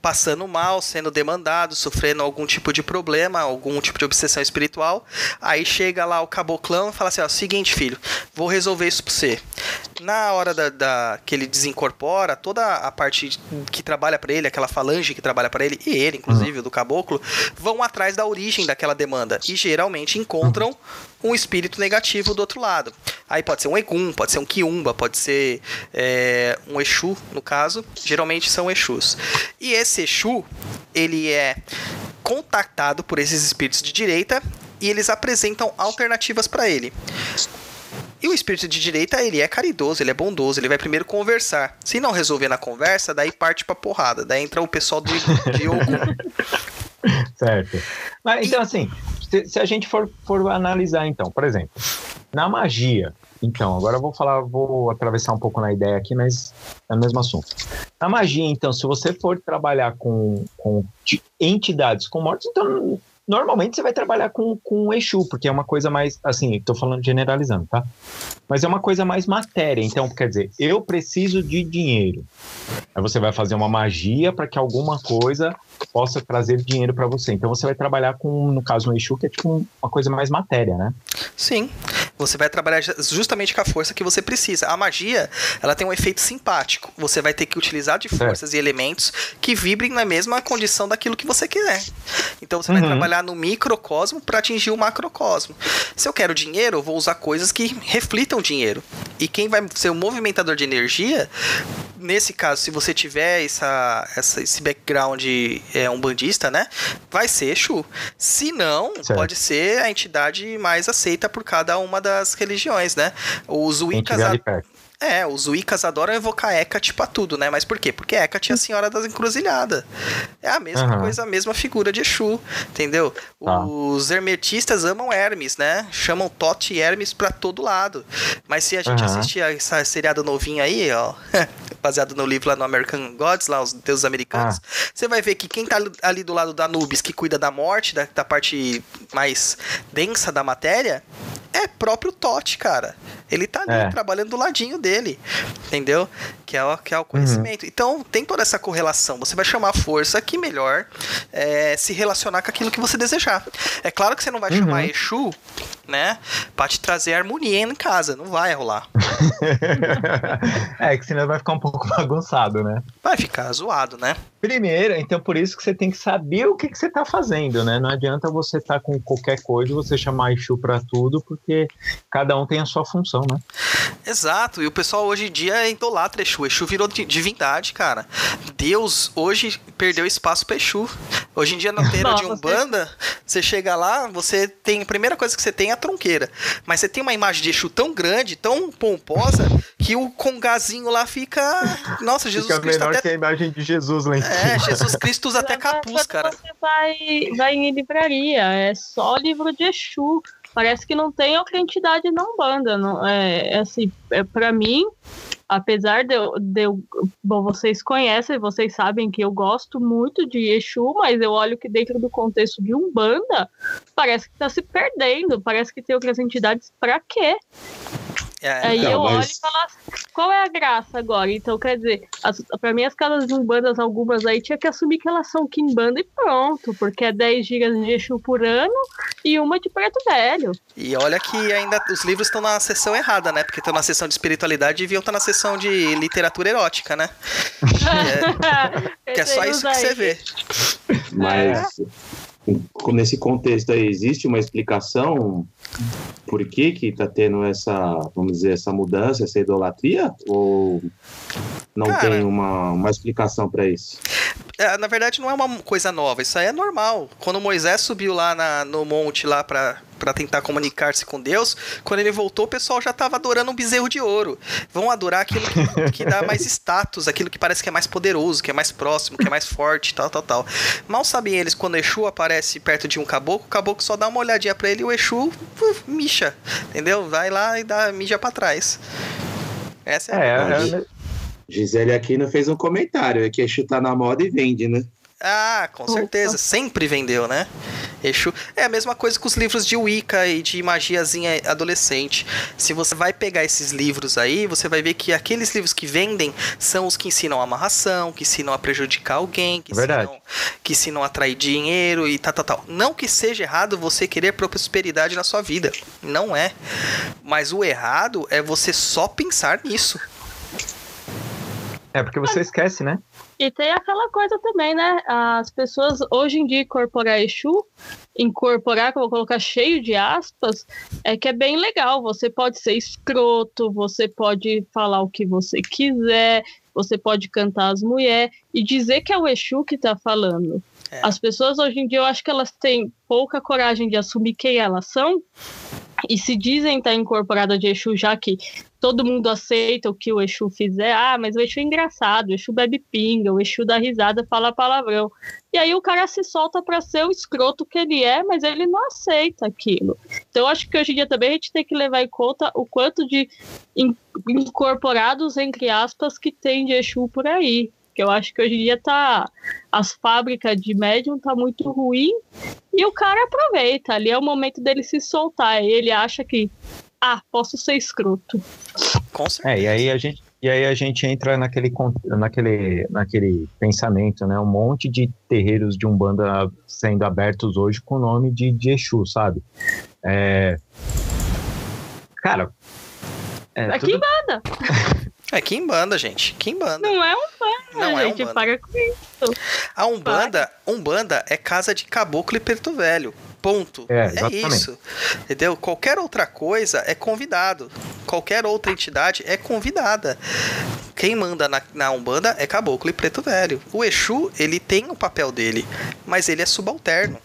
Speaker 1: passando mal, sendo demandado, sofrendo algum tipo de problema, algum tipo de obsessão espiritual, aí chega lá o caboclão e fala assim, ó, seguinte filho, vou resolver isso pra você. na hora da, da, que ele desincorpora, toda a parte que trabalha para ele, aquela falange que trabalha para ele, e ele, inclusive, uhum. do caboclo, vão atrás da origem daquela demanda. E geralmente encontram um espírito negativo do outro lado. Aí pode ser um Egum, pode ser um Kiumba, pode ser é, um Exu, no caso. Geralmente são Exus. E esse Exu, ele é contactado por esses espíritos de direita e eles apresentam alternativas para ele. E o espírito de direita, ele é caridoso, ele é bondoso, ele vai primeiro conversar. Se não resolver na conversa, daí parte pra porrada. Daí entra o pessoal do, de Ogum.
Speaker 2: certo. Mas, então, assim, se, se, a gente for, for analisar, então, por exemplo, na magia, então, agora eu vou falar, vou atravessar um pouco na ideia aqui, mas é o mesmo assunto. Na magia, então, se você for trabalhar com, com entidades com mortos, então normalmente você vai trabalhar com, com Exu, porque é uma coisa mais, assim, estou falando generalizando, tá? Mas é uma coisa mais matéria. Então, quer dizer, eu preciso de dinheiro. Aí você vai fazer uma magia para que alguma coisa possa trazer dinheiro para você. Então você vai trabalhar com, no caso, um Exu, que é tipo uma coisa mais matéria, né?
Speaker 1: Sim. Você vai trabalhar justamente com a força que você precisa. A magia, ela tem um efeito simpático. Você vai ter que utilizar de forças é. e elementos que vibrem na mesma condição daquilo que você quer. Então você uhum. vai trabalhar no microcosmo para atingir o macrocosmo. Se eu quero dinheiro, eu vou usar coisas que reflitam dinheiro. E quem vai ser o movimentador de energia, nesse caso, se você tiver essa, essa esse background é, um bandista, né? Vai ser Exu. Se não, certo. pode ser a entidade mais aceita por cada uma das religiões, né? Os Wiccas. É, os Wiccas adoram evocar Hecate pra tudo, né? Mas por quê? Porque Hecate é a senhora das encruzilhadas. É a mesma uhum. coisa, a mesma figura de Exu, entendeu? Tá. Os hermetistas amam Hermes, né? Chamam Tote e Hermes pra todo lado. Mas se a gente uhum. assistir a essa seriada novinha aí, ó, baseado no livro lá no American Gods, lá os deuses americanos, ah. você vai ver que quem tá ali do lado da Nubis, que cuida da morte, da, da parte mais densa da matéria, é próprio Tote, cara. Ele tá ali é. trabalhando do ladinho dele, entendeu? Que é o, que é o conhecimento. Uhum. Então tem toda essa correlação. Você vai chamar a força que melhor é, se relacionar com aquilo que você desejar. É claro que você não vai uhum. chamar Exu, né? Pra te trazer harmonia em casa. Não vai rolar.
Speaker 2: é, que senão vai ficar um pouco bagunçado, né?
Speaker 1: Vai ficar zoado, né?
Speaker 2: Primeiro, então por isso que você tem que saber o que, que você está fazendo, né? Não adianta você estar tá com qualquer coisa, você chamar Exu para tudo, porque cada um tem a sua função, né?
Speaker 1: Exato, e o pessoal hoje em dia é idolatra Exu. Exu virou divindade, cara. Deus hoje perdeu espaço para Exu. Hoje em dia na feira de Umbanda, você chega lá, você tem. A primeira coisa que você tem é a tronqueira. Mas você tem uma imagem de Exu tão grande, tão pomposa, que o congazinho lá fica. Nossa, Jesus
Speaker 2: fica
Speaker 1: Cristo.
Speaker 2: Menor até... que a imagem de Jesus lá em
Speaker 1: é, Jesus Cristo usa até capuz, cara.
Speaker 3: Você vai, vai em livraria, é só livro de Exu. Parece que não tem outra entidade na Umbanda. Não, é, é assim, é, pra mim, apesar de eu, de eu, Bom, vocês conhecem, vocês sabem que eu gosto muito de Exu, mas eu olho que dentro do contexto de Umbanda, parece que tá se perdendo. Parece que tem outras entidades pra quê? É, Aí então, eu mas... olho e falo assim, qual é a graça agora? Então, quer dizer, as, pra mim as casas de umbandas, algumas aí, tinha que assumir que elas são quimbanda e pronto, porque é 10 gigas de Exu por ano e uma de preto velho.
Speaker 1: E olha que ainda os livros estão na sessão errada, né? Porque estão na sessão de espiritualidade e deviam estar na sessão de literatura erótica, né? que é, que é só isso que você vê.
Speaker 4: Mas... Nesse contexto aí, existe uma explicação por que que tá tendo essa, vamos dizer, essa mudança, essa idolatria? Ou não Cara, tem uma, uma explicação para isso?
Speaker 1: É, na verdade, não é uma coisa nova, isso aí é normal. Quando Moisés subiu lá na, no monte lá para para tentar comunicar-se com Deus, quando ele voltou, o pessoal já estava adorando um bezerro de ouro. Vão adorar aquilo que, que, dá mais status, aquilo que parece que é mais poderoso, que é mais próximo, que é mais forte, tal, tal, tal. Mal sabem eles quando o Exu aparece perto de um caboclo, o caboclo só dá uma olhadinha para ele e o Exu uf, mixa, entendeu? Vai lá e dá mija para trás. Essa é, é a verdade. É,
Speaker 4: Gisele Aquino fez um comentário, é que Exu tá na moda e vende, né?
Speaker 1: Ah, com certeza. Sempre vendeu, né? Exu é a mesma coisa com os livros de Wicca e de magiazinha adolescente. Se você vai pegar esses livros aí, você vai ver que aqueles livros que vendem são os que ensinam amarração, que ensinam a prejudicar alguém, que,
Speaker 2: Verdade.
Speaker 1: ensinam, que ensinam a atrair dinheiro e tal, tal, tal. Não que seja errado você querer prosperidade na sua vida. Não é. Mas o errado é você só pensar nisso.
Speaker 2: É porque você esquece, né?
Speaker 3: E tem aquela coisa também, né? As pessoas hoje em dia incorporar Exu, incorporar, que eu vou colocar cheio de aspas, é que é bem legal. Você pode ser escroto, você pode falar o que você quiser, você pode cantar as mulheres e dizer que é o Exu que tá falando.
Speaker 1: É.
Speaker 3: As pessoas hoje em dia, eu acho que elas têm pouca coragem de assumir quem elas são e se dizem estar incorporada de Exu, já que todo mundo aceita o que o Exu fizer. Ah, mas o Exu é engraçado, o Exu bebe pinga, o Exu dá risada, fala palavrão. E aí o cara se solta para ser o escroto que ele é, mas ele não aceita aquilo. Então acho que hoje em dia também a gente tem que levar em conta o quanto de in- incorporados, entre aspas, que tem de Exu por aí. Que eu acho que hoje em dia tá. As fábricas de médium tá muito ruim e o cara aproveita. Ali é o momento dele se soltar. Ele acha que. Ah, posso ser escroto.
Speaker 1: Com certeza.
Speaker 2: É, e aí a gente, e aí a gente entra naquele, naquele, naquele pensamento, né? Um monte de terreiros de Umbanda sendo abertos hoje com o nome de, de Exu, sabe? É... Cara. É,
Speaker 3: Aqui
Speaker 2: tudo-
Speaker 1: É Kimbanda, gente. Kimbanda.
Speaker 3: Não é um fã,
Speaker 1: Não é
Speaker 3: gente.
Speaker 1: Umbanda.
Speaker 3: Para com isso.
Speaker 1: A Umbanda, Umbanda é casa de caboclo e preto velho. Ponto.
Speaker 2: É, exatamente.
Speaker 1: isso. Entendeu? Qualquer outra coisa é convidado. Qualquer outra entidade é convidada. Quem manda na, na Umbanda é caboclo e preto velho. O Exu, ele tem o papel dele, mas ele é subalterno.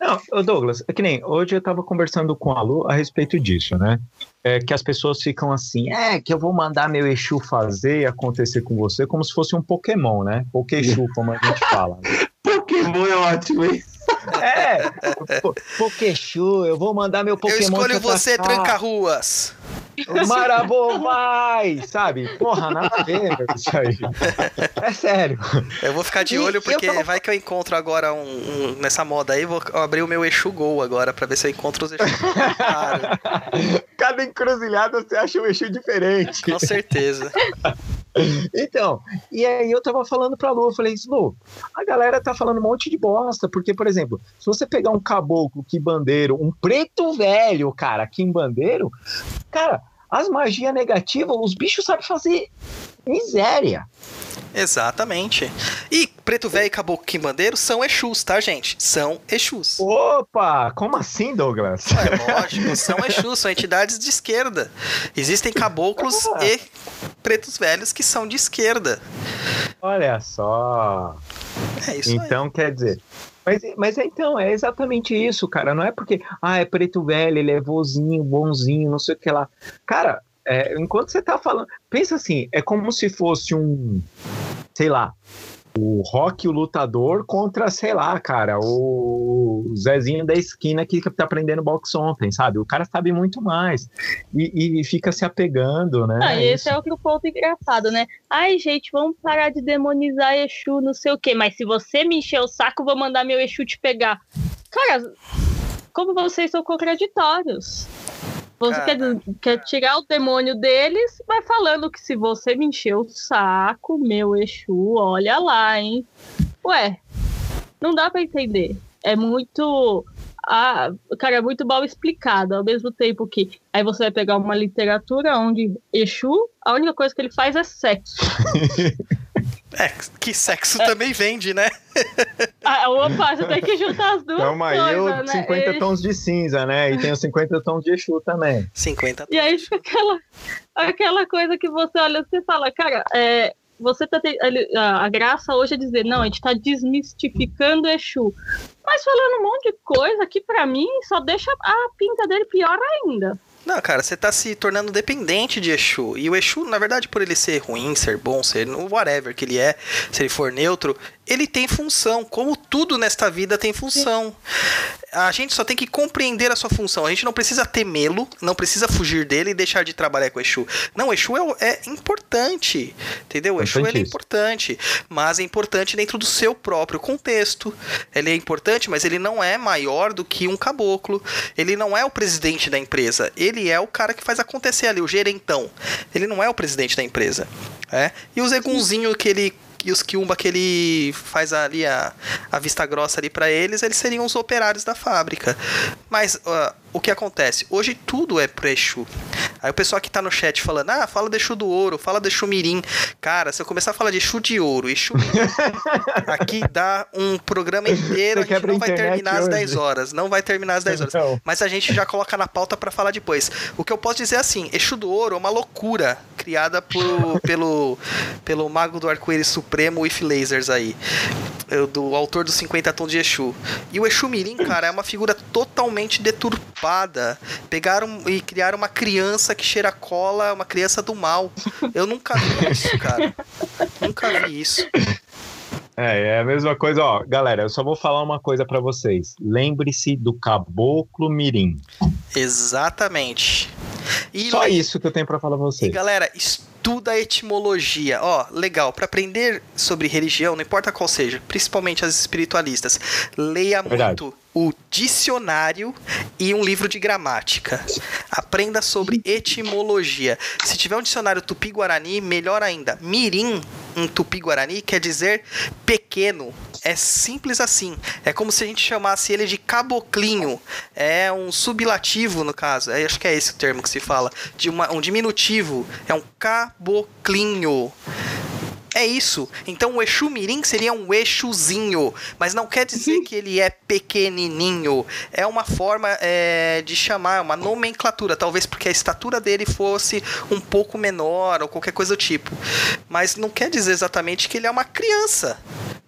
Speaker 2: Não, Douglas, é que nem hoje eu tava conversando com a Lu a respeito disso, né? É que as pessoas ficam assim, é que eu vou mandar meu Exu fazer e acontecer com você como se fosse um Pokémon, né? Pokéxu, como a gente fala.
Speaker 4: Pokémon é ótimo, hein?
Speaker 2: É, po- Pokéxu, eu vou mandar meu Pokémon.
Speaker 1: Eu escolho você, tranca-ruas.
Speaker 2: Marabô vai, sabe? Porra, nada a ver isso aí. É sério.
Speaker 1: Eu vou ficar de olho porque
Speaker 2: tava-
Speaker 1: vai que eu encontro agora um, um- nessa moda aí, vou abrir o meu Exu Gol agora pra ver se eu encontro os Exu.
Speaker 2: Cada encruzilhada você acha um Exu diferente.
Speaker 1: com certeza.
Speaker 2: Então, e aí eu tava falando pra Lu, eu falei, Lu, a galera tá falando um monte de bosta, porque, por exemplo, se você pegar um caboclo quimbandeiro, um preto velho, cara, quimbandeiro, cara, as magias negativas, os bichos sabem fazer miséria.
Speaker 1: Exatamente. E Preto Velho e Caboclo Quimbandeiro são Exus, tá, gente? São Exus.
Speaker 2: Opa, como assim, Douglas?
Speaker 1: É lógico, são Exus, são entidades de esquerda. Existem caboclos
Speaker 2: Ah.
Speaker 1: e pretos velhos que são de esquerda.
Speaker 2: Olha só.
Speaker 1: É isso aí.
Speaker 2: Então, quer dizer. Mas, mas então, é exatamente isso, cara. Não é porque, ah, é preto velho, ele é vozinho, bonzinho, não sei o que lá. Cara, é, enquanto você tá falando. Pensa assim, é como se fosse um. Sei lá. O Rock, o lutador, contra, sei lá, cara, o Zezinho da esquina que tá aprendendo boxe ontem, sabe? O cara sabe muito mais. E, e fica se apegando, né?
Speaker 3: Ah, e esse
Speaker 2: Isso.
Speaker 3: é outro ponto engraçado, né? Ai, gente, vamos parar de demonizar Exu, não sei o quê. Mas se você me encher o saco, vou mandar meu Exu te pegar. Cara, como vocês são contraditórios. Você quer, quer tirar o demônio deles, vai falando que se você me encher o saco, meu Exu, olha lá, hein? Ué, não dá pra entender. É muito. Ah, cara, é muito mal explicado, ao mesmo tempo que aí você vai pegar uma literatura onde Exu, a única coisa que ele faz é sexo.
Speaker 1: É, que sexo também vende, né?
Speaker 3: Ah, opa, você tem que juntar as duas
Speaker 2: Calma aí,
Speaker 3: coisas,
Speaker 2: o
Speaker 3: né?
Speaker 2: 50
Speaker 3: Ele-
Speaker 2: tons de cinza, né? E tem os 50 tons de Exu também.
Speaker 1: 50
Speaker 3: E aí fica aquela, aquela coisa que você olha e fala, cara, é, você tá te- a, graça hoje é dizer, não, a gente tá desmistificando Exu. Mas falando um monte de coisa que pra mim só deixa a pinta dele pior ainda.
Speaker 1: Não, cara, você tá se tornando dependente de Exu. E o Exu, na verdade, por ele ser ruim, ser bom, ser whatever que ele é, se ele for neutro, ele tem função. Como tudo nesta vida tem função. A gente só tem que compreender a sua função. A gente não precisa temê-lo, não precisa fugir dele e deixar de trabalhar com o Exu. Não, o Exu é, é importante, entendeu? O Exu ele é importante, mas é importante dentro do seu próprio contexto. Ele é importante, mas ele não é maior do que um caboclo. Ele não é o presidente da empresa. Ele é o cara que faz acontecer ali, o gerentão. Ele não é o presidente da empresa. É? E o Zegunzinho que ele e os Kiumba que ele faz ali a, a vista grossa ali para eles, eles seriam os operários da fábrica. Mas uh, o que acontece? Hoje tudo é pro Exu. Aí o pessoal que tá no chat falando, ah, fala de Exu do ouro, fala de Exu mirim. Cara, se eu começar a falar de Exu de ouro, Exu mirim, aqui dá um programa inteiro, Você a gente não vai terminar hoje. às 10 horas. Não vai terminar às 10 horas. Não. Mas a gente já coloca na pauta para falar depois. O que eu posso dizer é assim, Exu do ouro é uma loucura criada por, pelo, pelo mago do arco-íris supremo With Lasers aí. Do autor dos 50 tons de Exu. E o Exu Mirim, cara, é uma figura totalmente deturpada Pegaram e criaram uma criança que cheira cola, uma criança do mal. Eu nunca vi isso, cara. nunca vi isso.
Speaker 2: É, é a mesma coisa, ó, galera, eu só vou falar uma coisa para vocês. Lembre-se do Caboclo Mirim.
Speaker 1: Exatamente.
Speaker 2: E só isso que eu tenho para falar pra vocês.
Speaker 1: E galera, estuda a etimologia. Ó, legal, para aprender sobre religião, não importa qual seja, principalmente as espiritualistas, leia Verdade. muito o dicionário e um livro de gramática. Aprenda sobre etimologia. Se tiver um dicionário tupi-guarani, melhor ainda. Mirim, em tupi-guarani, quer dizer pequeno. É simples assim. É como se a gente chamasse ele de caboclinho. É um sublativo, no caso. É, acho que é esse o termo que se fala. De uma, um diminutivo. É um caboclinho. É isso. Então o Exu Mirim seria um Exuzinho, mas não quer dizer que ele é pequenininho. É uma forma é, de chamar, uma nomenclatura, talvez porque a estatura dele fosse um pouco menor ou qualquer coisa do tipo. Mas não quer dizer exatamente que ele é uma criança.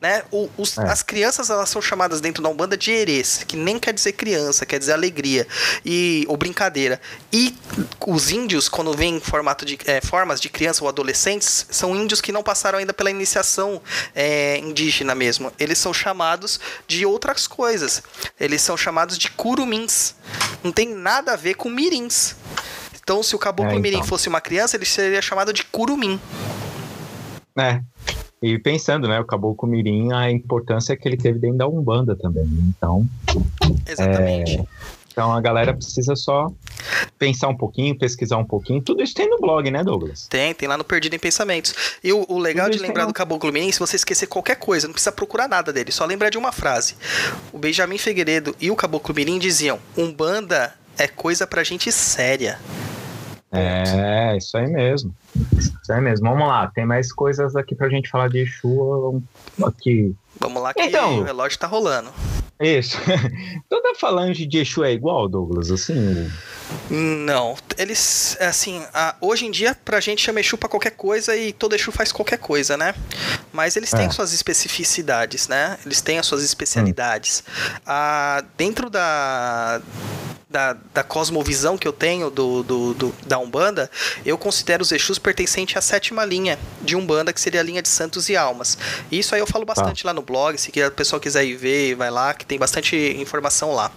Speaker 1: Né? O, os, é. As crianças elas são chamadas dentro da Umbanda de Erês, que nem quer dizer criança, quer dizer alegria e, ou brincadeira. E os índios, quando vêm em formato de, é, formas de criança ou adolescentes, são índios que não passaram ainda pela iniciação é, indígena mesmo. Eles são chamados de outras coisas. Eles são chamados de curumins. Não tem nada a ver com mirins. Então, se o caboclo é, então. mirim fosse uma criança, ele seria chamado de curumim.
Speaker 2: É. E pensando, né, o Caboclo Mirim, a importância que ele teve dentro da Umbanda também. Né? Então.
Speaker 1: Exatamente. É,
Speaker 2: então a galera precisa só pensar um pouquinho, pesquisar um pouquinho. Tudo isso tem no blog, né, Douglas?
Speaker 1: Tem, tem lá no Perdido em Pensamentos. E o, o legal Tudo de lembrar do Caboclo Mirim, se você esquecer qualquer coisa, não precisa procurar nada dele, só lembrar de uma frase. O Benjamin Figueiredo e o Caboclo Mirim diziam: Umbanda é coisa pra gente séria.
Speaker 2: É, isso aí mesmo. Isso aí mesmo. Vamos lá, tem mais coisas aqui pra gente falar de Exu aqui.
Speaker 1: Vamos lá que então, o relógio tá rolando.
Speaker 2: Isso. Toda falange de Exu é igual, Douglas, assim?
Speaker 1: Não, eles, assim, a, hoje em dia pra gente chama Exu pra qualquer coisa e todo Exu faz qualquer coisa, né? Mas eles têm é. suas especificidades, né? Eles têm as suas especialidades. Hum. Ah, dentro da, da, da cosmovisão que eu tenho do, do, do, da Umbanda, eu considero os Exus pertencentes à sétima linha de Umbanda, que seria a linha de santos e almas. Isso aí eu falo bastante tá. lá no blog, se o pessoal quiser ir ver, vai lá, que tem bastante informação lá.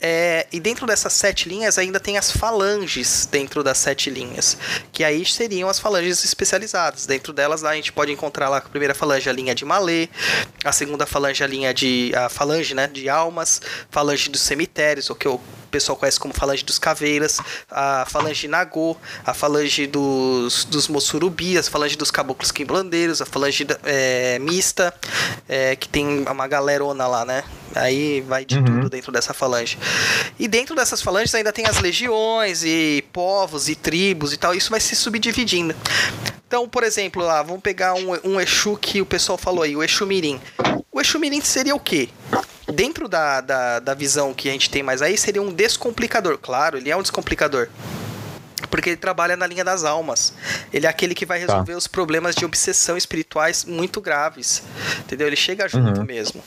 Speaker 1: É, e dentro dessas sete linhas ainda tem as falanges dentro das sete linhas, que aí seriam as falanges especializadas. Dentro delas lá a gente pode encontrar lá a primeira falange a linha de Malê, a segunda falange a linha de a falange, né, de almas, falange dos cemitérios, o que eu pessoal conhece como falange dos caveiras, a falange Nagô, a falange dos, dos Mossurubi, a falange dos caboclos quimblandeiros, a falange é, mista, é, que tem uma galerona lá, né? Aí vai de uhum. tudo dentro dessa falange. E dentro dessas falanges ainda tem as legiões e povos e tribos e tal, isso vai se subdividindo. Então, por exemplo, lá, vamos pegar um, um Exu que o pessoal falou aí, o Exu Mirim. O Exu Mirim seria o quê? Dentro da, da, da visão que a gente tem mais aí, seria um descomplicador. Claro, ele é um descomplicador. Porque ele trabalha na linha das almas. Ele é aquele que vai tá. resolver tá. os problemas de obsessão espirituais muito graves. Entendeu? Ele chega junto uhum. mesmo.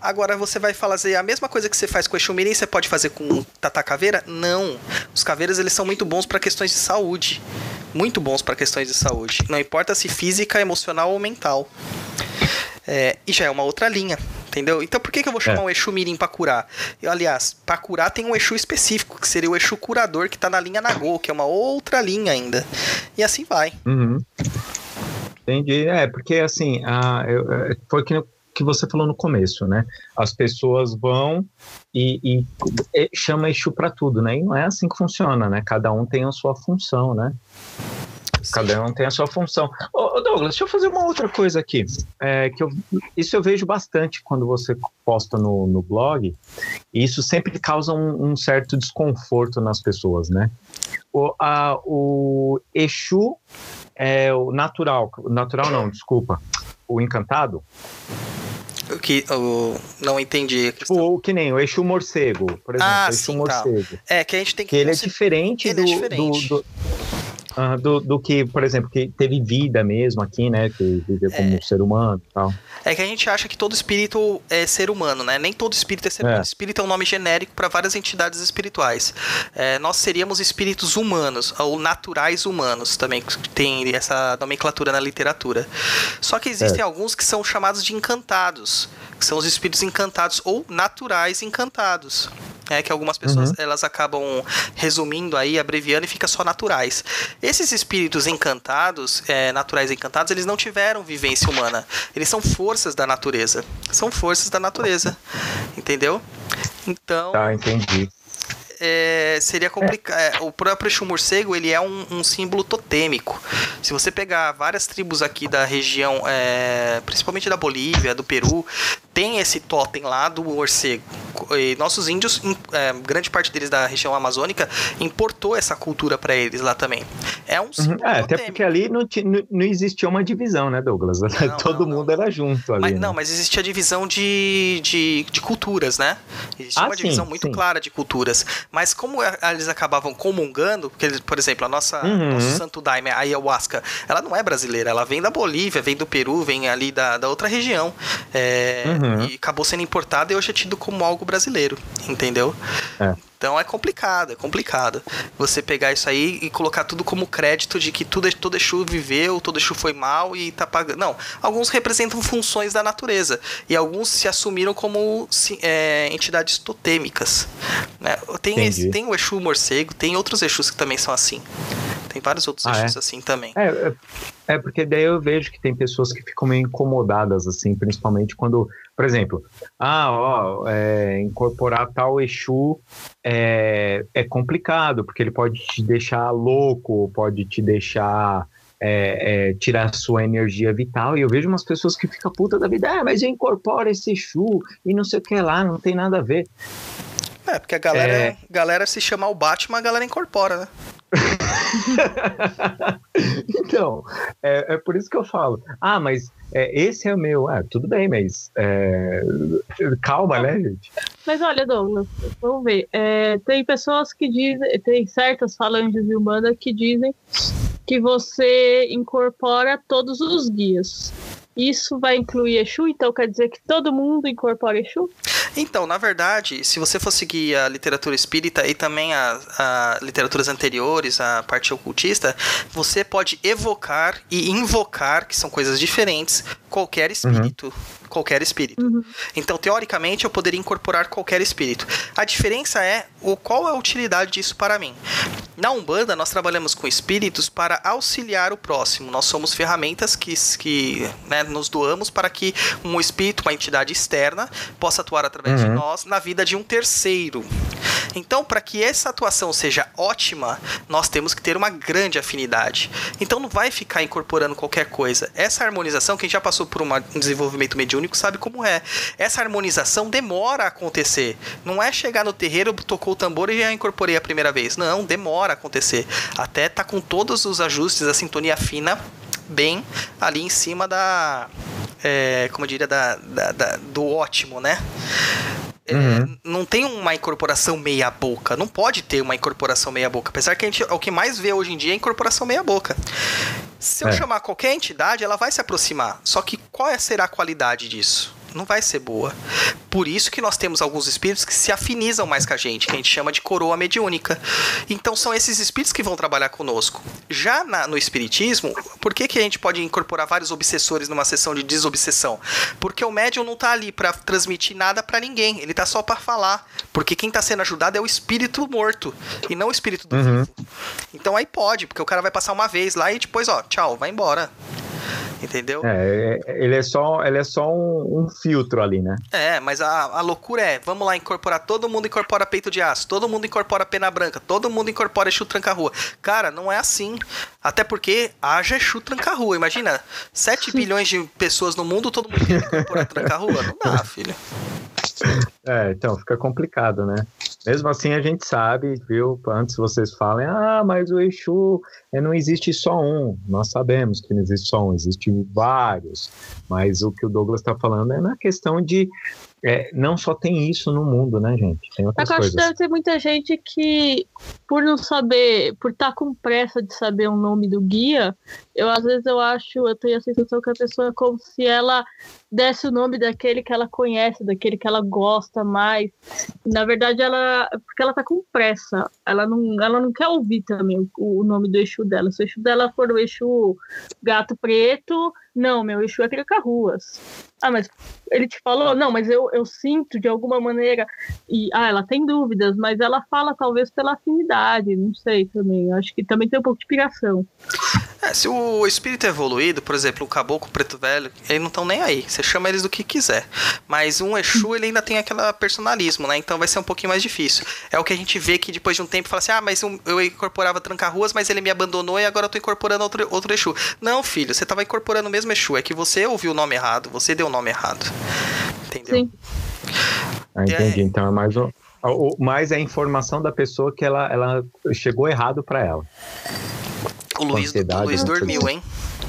Speaker 1: Agora você vai falar assim, a mesma coisa que você faz com o Exumirim, você pode fazer com Tata Caveira? Não. Os caveiras eles são muito bons para questões de saúde. Muito bons para questões de saúde. Não importa se física, emocional ou mental. É, e já é uma outra linha Entendeu? Então por que, que eu vou chamar
Speaker 2: É.
Speaker 1: um Exu Mirim pra curar? Eu, aliás, pra curar tem um Exu específico, que seria o Exu curador, que tá na linha Nagô, que é uma outra linha ainda. E assim vai.
Speaker 2: Uhum. Entendi. É, porque assim, a, eu- é, foi que, que você falou no começo, né? As pessoas vão e, e, e chama Exu para tudo, né? E não é assim que funciona, né? Cada um tem a sua função, né? Cada um tem a sua função. Ô, Douglas, deixa eu fazer uma outra coisa aqui. É, que eu, isso eu vejo bastante quando você posta no, no blog, e isso sempre causa um, um certo desconforto nas pessoas, né? O, a, o Exu é o natural, o natural não, desculpa, o encantado,
Speaker 1: O que eu não entendi.
Speaker 2: o que nem o Exu morcego, por exemplo,
Speaker 1: Ah,
Speaker 2: o Exu
Speaker 1: sim, tá.
Speaker 2: morcego.
Speaker 1: É que a gente tem que.
Speaker 2: que ele é diferente,
Speaker 1: Ele é diferente.
Speaker 2: do, do, ah, do- do que, por exemplo, que teve vida mesmo aqui, né? Que viveu como ser humano e tal.
Speaker 1: É que a gente acha que todo espírito é ser humano, né? Nem todo espírito é ser
Speaker 2: É.
Speaker 1: humano. Espírito é um nome genérico para várias entidades espirituais. É, nós seríamos espíritos humanos, ou naturais humanos também, tem essa nomenclatura na literatura. Só que existem alguns que são chamados de encantados, que são os espíritos encantados ou naturais encantados. É que algumas pessoas
Speaker 2: Uhum.
Speaker 1: elas acabam resumindo aí, abreviando e fica só naturais. Esses espíritos encantados, é, naturais encantados, eles não tiveram vivência humana. Eles são forças da natureza. São forças da natureza. Entendeu? Então,
Speaker 2: Tá, entendi.
Speaker 1: É, seria complicado. o próprio Exu morcego, ele é um, um símbolo totêmico. Se você pegar várias tribos aqui da região, é, principalmente da Bolívia, do Peru, tem esse totem lá do morcego. E nossos índios, é, grande parte deles da região amazônica, importou essa cultura para eles lá também. É um
Speaker 2: Uhum.
Speaker 1: símbolo
Speaker 2: É, até porque ali não, não, não existia uma divisão, né, Douglas? Todo
Speaker 1: não, não.
Speaker 2: mundo era junto ali.
Speaker 1: Mas,
Speaker 2: né?
Speaker 1: Não, mas existia a divisão de, de, de culturas, né? Existia
Speaker 2: Ah,
Speaker 1: uma
Speaker 2: sim,
Speaker 1: divisão muito
Speaker 2: sim.
Speaker 1: clara de culturas. Mas como a- eles acabavam comungando, porque, eles- por exemplo, a nossa
Speaker 2: Uhum.
Speaker 1: nosso santo daime, a ayahuasca, ela não é brasileira, ela vem da Bolívia, vem do Peru, vem ali da, da outra região. É,
Speaker 2: Uhum.
Speaker 1: E acabou sendo importada e hoje é tido como algo brasileiro, entendeu?
Speaker 2: É.
Speaker 1: Então é complicado, é complicado. Você pegar isso aí e colocar tudo como crédito de que tudo, todo Exu viveu, todo Exu foi mal e tá pagando. Não, alguns representam funções da natureza e alguns se assumiram como é, entidades totêmicas. Né? Tem,
Speaker 2: Entendi.
Speaker 1: tem o Exu morcego, tem outros Exus que também são assim. Tem vários outros
Speaker 2: Ah, é?
Speaker 1: Exus assim também.
Speaker 2: É, é, é porque daí eu vejo que tem pessoas que ficam meio incomodadas, assim, principalmente quando, por exemplo, ah, ó, é, incorporar tal Exu é, é complicado, porque ele pode te deixar louco, pode te deixar. é, é, tirar sua energia vital, e eu vejo umas pessoas que ficam puta da vida, ah, mas eu incorporo esse Exu e não sei o que lá, não tem nada a ver.
Speaker 1: É, porque a galera,
Speaker 2: É.
Speaker 1: galera se chamar o Batman, a galera incorpora, né?
Speaker 2: Então, é, é por isso que eu falo. Ah, mas é, esse é o meu. Ah, tudo bem, mas é, calma, né, gente?
Speaker 3: Mas olha, Douglas, vamos ver. É, tem pessoas que dizem, tem certas falanges de Umbanda que dizem que você incorpora todos os guias. Isso vai incluir Exu, então quer dizer que todo mundo incorpora Exu?
Speaker 1: Então, na verdade, se você for seguir a literatura espírita e também as a literaturas anteriores, a parte ocultista, você pode evocar e invocar, que são coisas diferentes, qualquer espírito. Qualquer espírito.
Speaker 3: Uhum.
Speaker 1: Então, teoricamente, eu poderia incorporar qualquer espírito. A diferença é o qual é a utilidade disso para mim. Na Umbanda, nós trabalhamos com espíritos para auxiliar o próximo. Nós somos ferramentas que, que né, nos doamos para que um espírito, uma entidade externa, possa atuar através de
Speaker 2: Uhum.
Speaker 1: nós na vida de um terceiro. Então, para que essa atuação seja ótima, nós temos que ter uma grande afinidade. Então, não vai ficar incorporando qualquer coisa. Essa harmonização, quem já passou por uma- um desenvolvimento mediúnico sabe como é. Essa harmonização demora a acontecer. Não é chegar no terreiro, tocou o tambor e já incorporei a primeira vez. Não, demora a acontecer. Até tá com todos os ajustes, a sintonia fina, bem ali em cima da. é, como eu diria, da, da- da- do ótimo, né? É,
Speaker 2: Uhum.
Speaker 1: não tem uma incorporação meia boca, não pode ter uma incorporação meia boca, apesar que a gente, o que mais vê hoje em dia é incorporação meia boca. Se eu
Speaker 2: É.
Speaker 1: chamar qualquer entidade, ela vai se aproximar. Só que qual é- será a qualidade disso? Não vai ser boa. Por isso que nós temos alguns espíritos que se afinizam mais com a gente, que a gente chama de coroa mediúnica. Então são esses espíritos que vão trabalhar conosco. Já na, no espiritismo, por que, que a gente pode incorporar vários obsessores numa sessão de desobsessão? Porque o médium não tá ali para transmitir nada para ninguém, ele tá só para falar. Porque quem tá sendo ajudado é o espírito morto e não o espírito do
Speaker 2: Uhum.
Speaker 1: vivo. Então aí pode, porque o cara vai passar uma vez lá e depois, ó, tchau, vai embora. Entendeu?
Speaker 2: É, é, ele é só, ele é só um, um filtro ali, né?
Speaker 1: É, mas a, a loucura é, vamos lá incorporar, todo mundo incorpora peito de aço, todo mundo incorpora pena branca, todo mundo incorpora Exu tranca-rua. Cara, não é assim. Até porque haja Exu tranca-rua. Imagina, 7 bilhões de pessoas no mundo, todo mundo quer incorporar tranca-rua. Não dá, filho.
Speaker 2: É, então fica complicado, né? Mesmo assim a gente sabe, viu? Antes vocês falem, ah, mas o Exu é, não existe só um. Nós sabemos que não existe só um, existe vários. Mas o que o Douglas está falando é na questão de é, não só tem isso no mundo, né, gente? Tem
Speaker 3: É
Speaker 2: outras
Speaker 3: eu acho que
Speaker 2: coisas.
Speaker 3: deve ter muita gente que, por não saber, por estar com pressa de saber o nome do guia, eu às vezes eu acho, eu tenho a sensação que a pessoa é como se ela desse o nome daquele que ela conhece, daquele que ela gosta mais. Na verdade, ela. Porque ela tá com pressa. Ela não, ela não quer ouvir também o, o nome do Exu dela. Se o Exu dela for o Exu gato preto, não, meu Exu é Crica-Ruas. Ah, mas ele te falou? Não, mas eu, eu sinto de alguma maneira. E, ah, ela tem dúvidas, mas ela fala talvez pela afinidade, não sei também. Acho que também tem um pouco de piração.
Speaker 1: É, se o espírito é evoluído, por exemplo, o caboclo preto velho, eles não estão nem aí. Você chama eles do que quiser. Mas um Exu, ele ainda tem aquele personalismo, né? Então vai ser um pouquinho mais difícil. É o que a gente vê que depois de um tempo fala assim: ah, mas eu, incorporava tranca-ruas, mas ele me abandonou e agora eu tô incorporando outro, outro Exu. Não, filho, você tava incorporando o mesmo Exu. É que você ouviu o nome errado, você deu o nome errado. Entendeu?
Speaker 3: Sim.
Speaker 2: Ah, entendi. Então é mais o, o mais é a informação da pessoa que ela, ela chegou errado para ela.
Speaker 1: O Luiz, o Luiz dormiu, hein?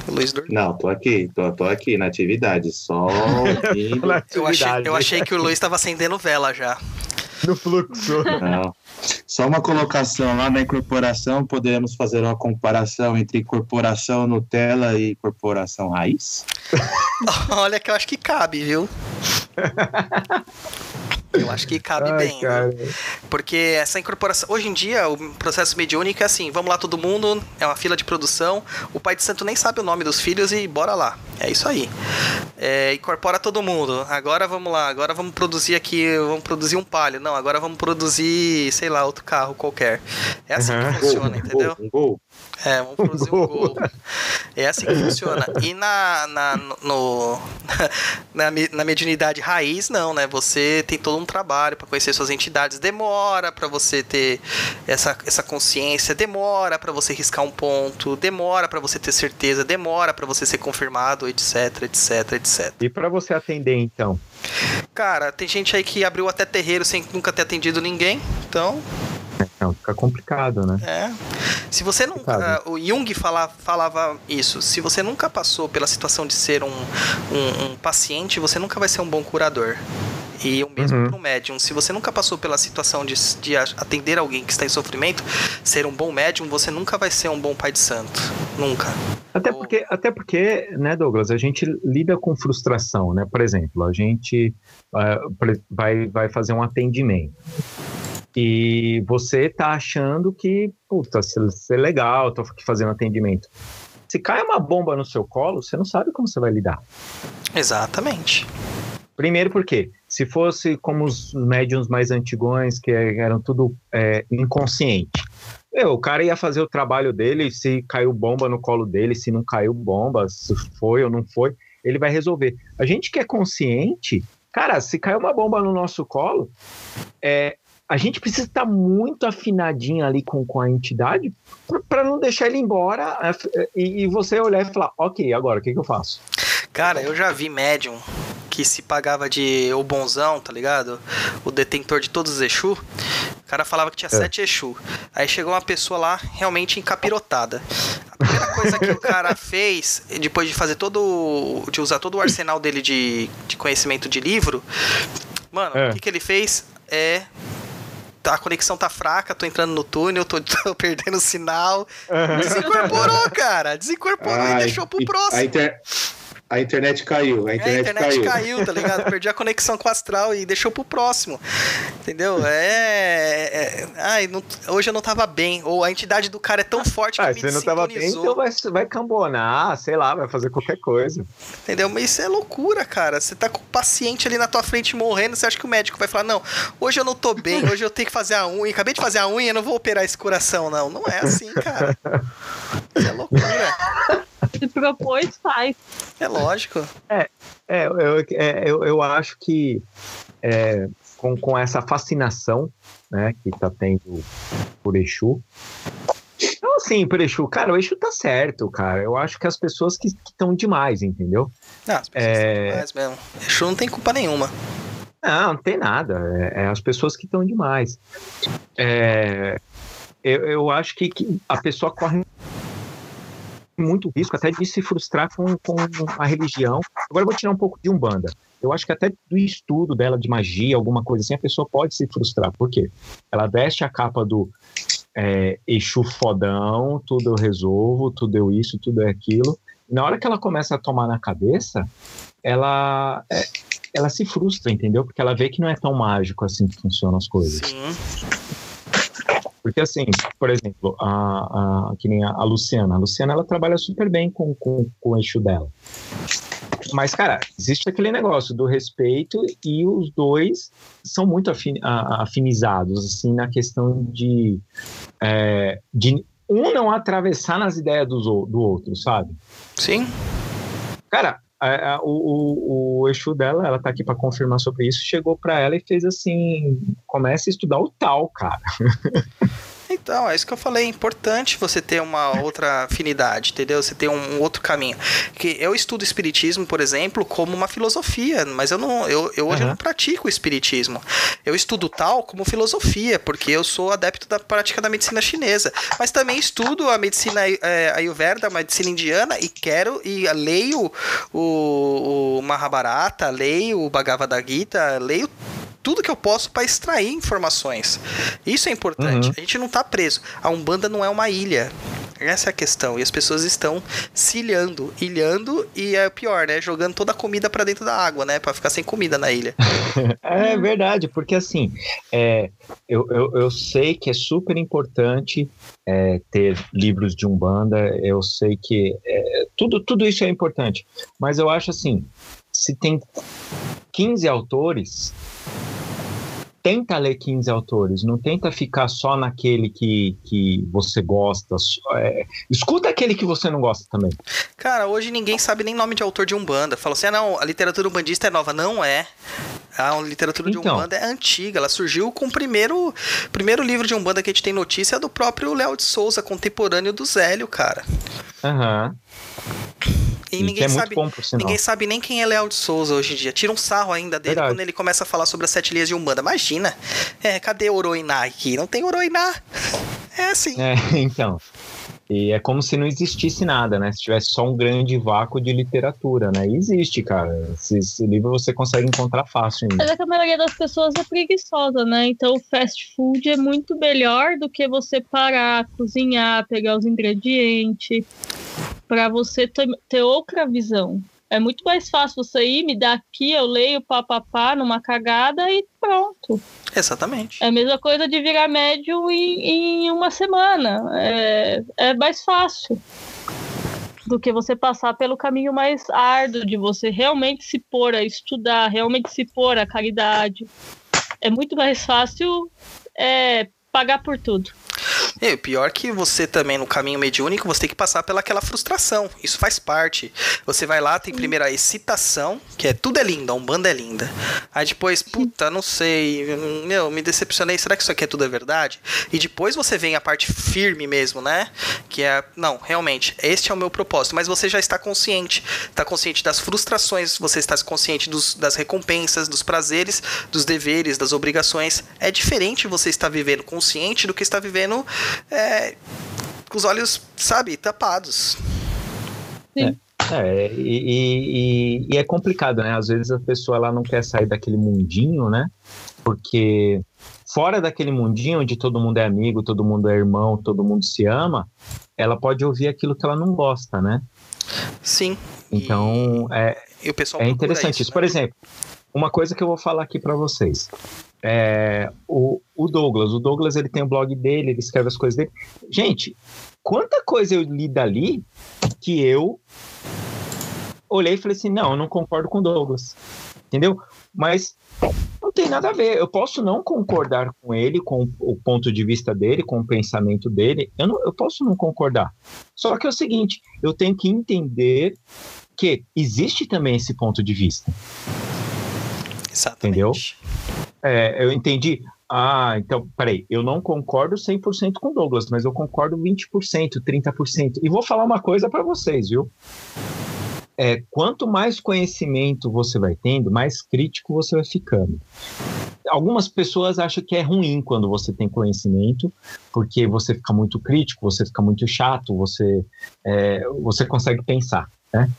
Speaker 1: O Luiz dormiu.
Speaker 4: Não, tô aqui, tô, tô aqui na atividade, só ouvindo.
Speaker 1: Eu achei,
Speaker 2: Atividade.
Speaker 1: eu achei que o Luiz tava acendendo vela já.
Speaker 2: no fluxo.
Speaker 4: Não. Só uma colocação lá na incorporação, podemos fazer uma comparação entre incorporação Nutella e incorporação raiz?
Speaker 1: Olha que eu acho que cabe, viu? Eu acho que cabe
Speaker 2: Ai,
Speaker 1: bem.
Speaker 2: cara.
Speaker 1: Porque essa incorporação. Hoje em dia, o processo mediúnico é assim: vamos lá todo mundo, é uma fila de produção. O pai de santo nem sabe o nome dos filhos e bora lá. É isso aí. É, incorpora todo mundo. Agora vamos lá, agora vamos produzir aqui, vamos produzir um palio. Não, agora vamos produzir, sei lá, outro carro qualquer. É assim
Speaker 2: Uhum.
Speaker 1: que funciona,
Speaker 4: um
Speaker 1: entendeu?
Speaker 4: Gol, um gol.
Speaker 1: É, vamos produzir um gol. É assim que funciona. E na, na, no, na, na mediunidade raiz, não, né? Você tem todo um trabalho para conhecer suas entidades. Demora para você ter essa, essa consciência, demora para você riscar um ponto, demora para você ter certeza, demora para você ser confirmado, etc, etc, etc.
Speaker 2: E para você atender, então?
Speaker 1: Cara, tem gente aí que abriu até terreiro sem nunca ter atendido ninguém, então
Speaker 2: Não, fica complicado, né?
Speaker 1: É. Se você nunca.
Speaker 2: Sabe.
Speaker 1: O Jung fala, falava isso. Se você nunca passou pela situação de ser um, um, um paciente, você nunca vai ser um bom curador. E o mesmo
Speaker 2: Uhum.
Speaker 1: para o médium. Se você nunca passou pela situação de, de atender alguém que está em sofrimento, ser um bom médium, você nunca vai ser um bom pai de santo. Nunca.
Speaker 2: Até
Speaker 1: Ou-
Speaker 2: porque, até porque, né, Douglas, a gente lida com frustração, né? Por exemplo, a gente ah, pre- vai, vai fazer um atendimento. E você tá achando que, puta, isso isso é legal, tô aqui fazendo atendimento. Se cai uma bomba no seu colo, você não sabe como você vai lidar.
Speaker 1: Exatamente.
Speaker 2: Primeiro porque, se fosse como os médiums mais antigões, que eram tudo é, inconsciente, meu, o cara ia fazer o trabalho dele, se caiu bomba no colo dele, se não caiu bomba, se foi ou não foi, ele vai resolver. A gente que é consciente, cara, se caiu uma bomba no nosso colo, é, a gente precisa estar muito afinadinho ali com, com a entidade para não deixar ele embora é, e, e você olhar e falar, ok, agora o que, que eu faço?
Speaker 1: Cara, eu já vi médium que se pagava de o bonzão, tá ligado? O detentor de todos os Exu. O cara falava que tinha sete Exu. Aí chegou uma pessoa lá realmente encapirotada. A primeira coisa que o cara fez, depois de fazer todo. de usar todo o arsenal dele de, de conhecimento de livro, mano,
Speaker 2: É.
Speaker 1: o que, que ele fez é. Tá, A conexão tá fraca, tô entrando no túnel, tô, tô perdendo o sinal. Desincorporou, cara. Desincorporou e
Speaker 4: Ai,
Speaker 1: deixou pro
Speaker 4: e-
Speaker 1: próximo.
Speaker 4: A, inter- a internet caiu. A internet,
Speaker 1: é, a internet
Speaker 4: caiu.
Speaker 1: caiu. tá ligado? Perdi a conexão com o astral e deixou pro próximo. Entendeu? É. é ai, não, hoje eu não tava bem. Ou a entidade do cara é tão forte que
Speaker 2: Ah,
Speaker 1: me
Speaker 2: você não tava bem, então vai, vai cambonar, sei lá, vai fazer qualquer coisa.
Speaker 1: Entendeu? Mas isso é loucura, cara. Você tá com o paciente ali na tua frente morrendo, você acha que o médico vai falar, não, hoje eu não tô bem, hoje eu tenho que fazer a unha, acabei de fazer a unha, eu não vou operar esse coração, não. Não é assim, cara. Isso é loucura.
Speaker 3: Se propôs, faz.
Speaker 1: É lógico.
Speaker 2: É, eu, é, eu, eu acho que é, com, com essa fascinação né, que tá tendo por Exu. Então, assim, por Exu, cara, o Exu tá certo, cara. Eu acho que as pessoas que estão demais, entendeu?
Speaker 1: Não, as pessoas
Speaker 2: É.
Speaker 1: estão demais mesmo. Exu não tem culpa nenhuma.
Speaker 2: Não, não tem nada. É, é as pessoas que estão demais. É, eu, eu acho que, que a pessoa corre muito risco até de se frustrar com, com a religião. Agora vou tirar um pouco de Umbanda. Eu acho que até do estudo dela de magia, alguma coisa assim, a pessoa pode se frustrar. Por quê? Ela veste a capa do é, Exu fodão, tudo eu resolvo, tudo eu isso, tudo é aquilo. Na hora que ela começa a tomar na cabeça, ela, é, ela se frustra, entendeu? Porque ela vê que não é tão mágico assim que funcionam as coisas.
Speaker 1: Sim.
Speaker 2: Porque assim, por exemplo, a, a, que nem a, a Luciana. A Luciana, ela trabalha super bem com, com, com o eixo dela. Mas, cara, existe aquele negócio do respeito e os dois são muito afin, afinizados, assim, na questão de, é, de um não atravessar nas ideias ou- do outro, sabe?
Speaker 1: Sim.
Speaker 2: Cara, a- a- o, o, Exu dela, ela tá aqui pra confirmar sobre isso, chegou pra ela e fez assim: comece a estudar o tal, cara.
Speaker 1: Então, é isso que eu falei. É importante você ter uma outra afinidade, entendeu? Você ter um outro caminho. Que eu estudo espiritismo, por exemplo, como uma filosofia, mas eu não, eu, eu hoje
Speaker 2: Aham.
Speaker 1: não pratico o espiritismo. Eu estudo tal como filosofia, porque eu sou adepto da prática da medicina chinesa. Mas também estudo a medicina é, ayurveda, a medicina indiana e quero e leio o, o Mahabharata, leio o Bhagavad Gita, leio tudo que eu posso para extrair informações. Isso é importante.
Speaker 2: Uhum.
Speaker 1: A gente não tá preso. A Umbanda não é uma ilha. Essa é a questão. E as pessoas estão se ilhando, ilhando e é pior, né? Jogando toda a comida para dentro da água, né? Para ficar sem comida na ilha.
Speaker 2: É verdade, porque assim, é, eu, eu, eu sei que é super importante é, ter livros de Umbanda, eu sei que é, tudo, tudo isso é importante, mas eu acho assim, se tem 15 autores, tenta ler 15 autores, não tenta ficar só naquele que, que você gosta, é, escuta aquele que você não gosta também.
Speaker 1: Cara, hoje ninguém sabe nem nome de autor de Umbanda. Fala assim, ah, não, a literatura umbandista é nova. Não é. A literatura de
Speaker 2: Então.
Speaker 1: Umbanda é antiga. Ela surgiu com o primeiro, primeiro livro de Umbanda que a gente tem notícia é do próprio Léo de Souza, contemporâneo do Zélio, cara.
Speaker 2: Aham.
Speaker 1: E,
Speaker 2: E que
Speaker 1: ninguém
Speaker 2: é
Speaker 1: sabe.
Speaker 2: bom.
Speaker 1: Ninguém sabe nem quem é Léo de Souza hoje em dia. Tira um sarro ainda dele
Speaker 2: Verdade.
Speaker 1: quando ele começa a falar sobre as sete linhas de Umbanda. Imagina. É, cadê Oroiná aqui? Não tem Oroiná. É assim.
Speaker 2: É, então. E é como se não existisse nada, né? Se tivesse só um grande vácuo de literatura, né? E existe, cara. Esse, esse livro você consegue encontrar fácil ainda.
Speaker 3: Mas é que a maioria das pessoas é preguiçosa, né? Então o fast food é muito melhor do que você parar, cozinhar, pegar os ingredientes, para você ter, ter outra visão. É muito mais fácil você ir, me dar aqui, eu leio papapá numa cagada e pronto.
Speaker 1: Exatamente.
Speaker 3: É a mesma coisa de virar médio em, em uma semana. É, é mais fácil do que você passar pelo caminho mais árduo de você realmente se pôr a estudar, realmente se pôr a caridade. É muito mais fácil é, pagar por tudo.
Speaker 1: E o pior que você também, no caminho mediúnico, você tem que passar pelaquela frustração. Isso faz parte. Você vai lá, tem primeiro a excitação, que é tudo é lindo, a Umbanda é linda. Aí depois, puta, não sei, meu, me decepcionei, será que isso aqui é tudo é verdade? E depois você vem a parte firme mesmo, né? Que é, não, realmente, este é o meu propósito. Mas você já está consciente. Está consciente das frustrações, você está consciente dos, das recompensas, dos prazeres, dos deveres, das obrigações. É diferente você estar vivendo consciente do que estar vivendo é, com os olhos, sabe, tapados.
Speaker 2: É, e, e- e é complicado, né? Às vezes a pessoa ela não quer sair daquele mundinho, né? Porque fora daquele mundinho onde todo mundo é amigo, todo mundo é irmão, todo mundo se ama, ela pode ouvir aquilo que ela não gosta, né?
Speaker 1: Sim.
Speaker 2: Então, é,
Speaker 1: E o pessoal
Speaker 2: é interessante isso.
Speaker 1: né?
Speaker 2: Por exemplo, uma coisa que eu vou falar aqui para vocês. É, o, o Douglas, o Douglas ele tem o blog dele, ele escreve as coisas dele. Gente, quanta coisa eu li dali que eu olhei e falei assim, não, eu não concordo com o Douglas, entendeu? Mas não tem nada a ver. Eu posso não concordar com ele, com o ponto de vista dele, com o pensamento dele. Eu, não, eu posso não concordar. Só que é o seguinte, eu tenho que entender que existe também esse ponto de vista.
Speaker 1: Exatamente.
Speaker 2: entendeu? É, eu entendi. Ah, então, peraí, eu não concordo 100% com Douglas, mas eu concordo 20%, 30%. E vou falar uma coisa para vocês, viu? É, quanto mais conhecimento você vai tendo, mais crítico você vai ficando. Algumas pessoas acham que é ruim quando você tem conhecimento, porque você fica muito crítico, você fica muito chato, você, é, você consegue pensar, né?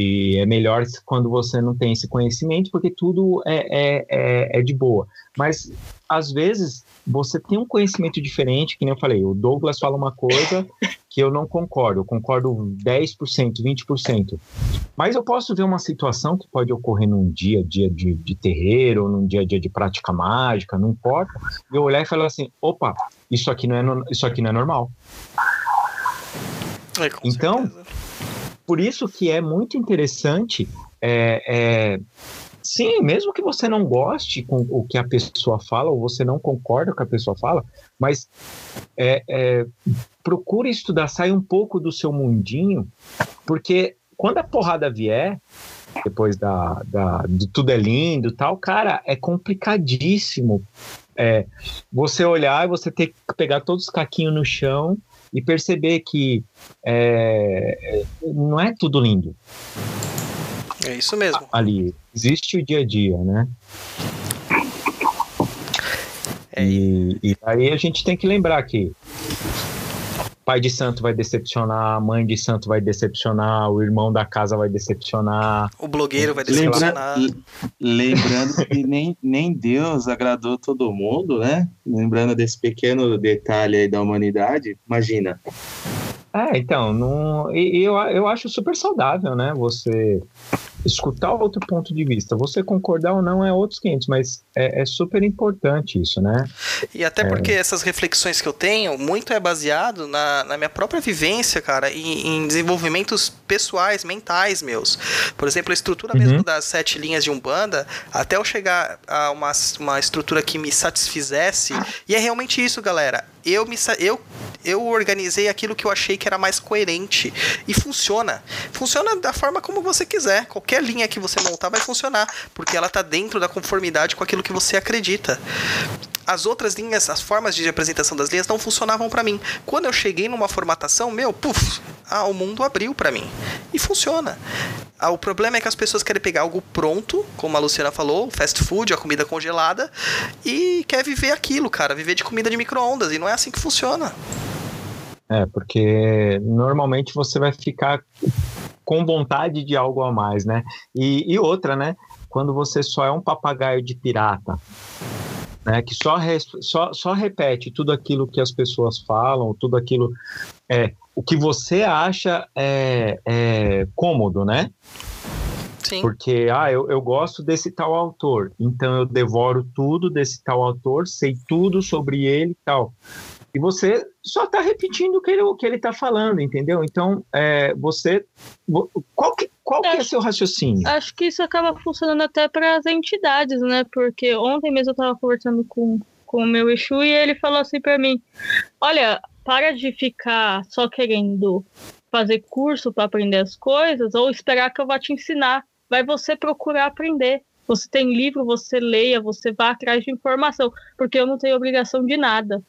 Speaker 2: E é melhor quando você não tem esse conhecimento, porque tudo é, é, é, é de boa. Mas, às vezes, você tem um conhecimento diferente, que nem eu falei, o Douglas fala uma coisa que eu não concordo, eu concordo 10%, 20%. Mas eu posso ver uma situação que pode ocorrer num dia a dia de, de terreiro, num dia a dia de prática mágica, não importa, e eu olhar e falar assim, opa, isso aqui não é, isso aqui não é normal.
Speaker 1: É,
Speaker 2: Então,
Speaker 1: certeza.
Speaker 2: Por isso que é muito interessante, é, é, sim, mesmo que você não goste com o que a pessoa fala, ou você não concorda com o que a pessoa fala, mas é, é, procure estudar, sai um pouco do seu mundinho, porque quando a porrada vier, depois da, da, de tudo é lindo tal, cara, é complicadíssimo. É, você olhar e você ter que pegar todos os caquinhos no chão e perceber que é, não é tudo lindo
Speaker 1: É isso mesmo.
Speaker 2: ali. Existe o dia a dia, né?
Speaker 1: É,
Speaker 2: E, e aí a gente tem que lembrar que pai de santo vai decepcionar, a mãe de santo vai decepcionar, o irmão da casa vai decepcionar.
Speaker 1: o blogueiro vai decepcionar.
Speaker 4: le- lembrando que nem, nem Deus agradou todo mundo, né? Lembrando desse pequeno detalhe aí da humanidade, imagina.
Speaker 2: É, então, não, eu, eu acho super saudável, né? Você escutar outro ponto de vista. Você concordar ou não é outros 500, mas é, é super importante isso, né?
Speaker 1: E até porque essas reflexões que eu tenho, muito é baseado na, na minha própria vivência, cara, em, em desenvolvimentos pessoais, mentais meus. Por exemplo, a estrutura
Speaker 2: Uhum.
Speaker 1: mesmo das sete linhas de Umbanda, até eu chegar a uma, uma estrutura que me satisfizesse, e é realmente isso, galera. Eu, me, eu, eu organizei aquilo que eu achei que era mais coerente. E funciona. Funciona da forma como você quiser. Qualquer linha que você montar vai funcionar. Porque ela tá dentro da conformidade com aquilo que você acredita as outras linhas, as formas de apresentação das linhas não funcionavam pra mim. Quando eu cheguei numa formatação, meu, puf, ah, o mundo abriu pra mim. E funciona. Ah, o problema é que as pessoas querem pegar algo pronto, como a Luciana falou, fast food, a comida congelada, e quer viver aquilo, cara, viver de comida de micro-ondas, e não é assim que funciona.
Speaker 2: É, porque normalmente você vai ficar com vontade de algo a mais, né? E, e outra, né? Quando você só é um papagaio de pirata, né? Que só, res- só, só repete tudo aquilo que as pessoas falam, tudo aquilo. É, o que você acha é, é cômodo, né?
Speaker 1: Sim.
Speaker 2: Porque, ah, eu, eu gosto desse tal autor, então eu devoro tudo desse tal autor, sei tudo sobre ele e tal. E você só está repetindo o que ele, o que ele tá falando, entendeu? Então, é, você. vo- Qual que, qual que é seu raciocínio?
Speaker 3: Acho que isso acaba funcionando até para as entidades, né? Porque ontem mesmo eu estava conversando com, com o meu Exu e ele falou assim para mim: Olha, para de ficar só querendo fazer curso para aprender as coisas ou esperar que eu vá te ensinar. Vai você procurar aprender. Você tem livro, você leia, você vá atrás de informação, porque eu não tenho obrigação de nada.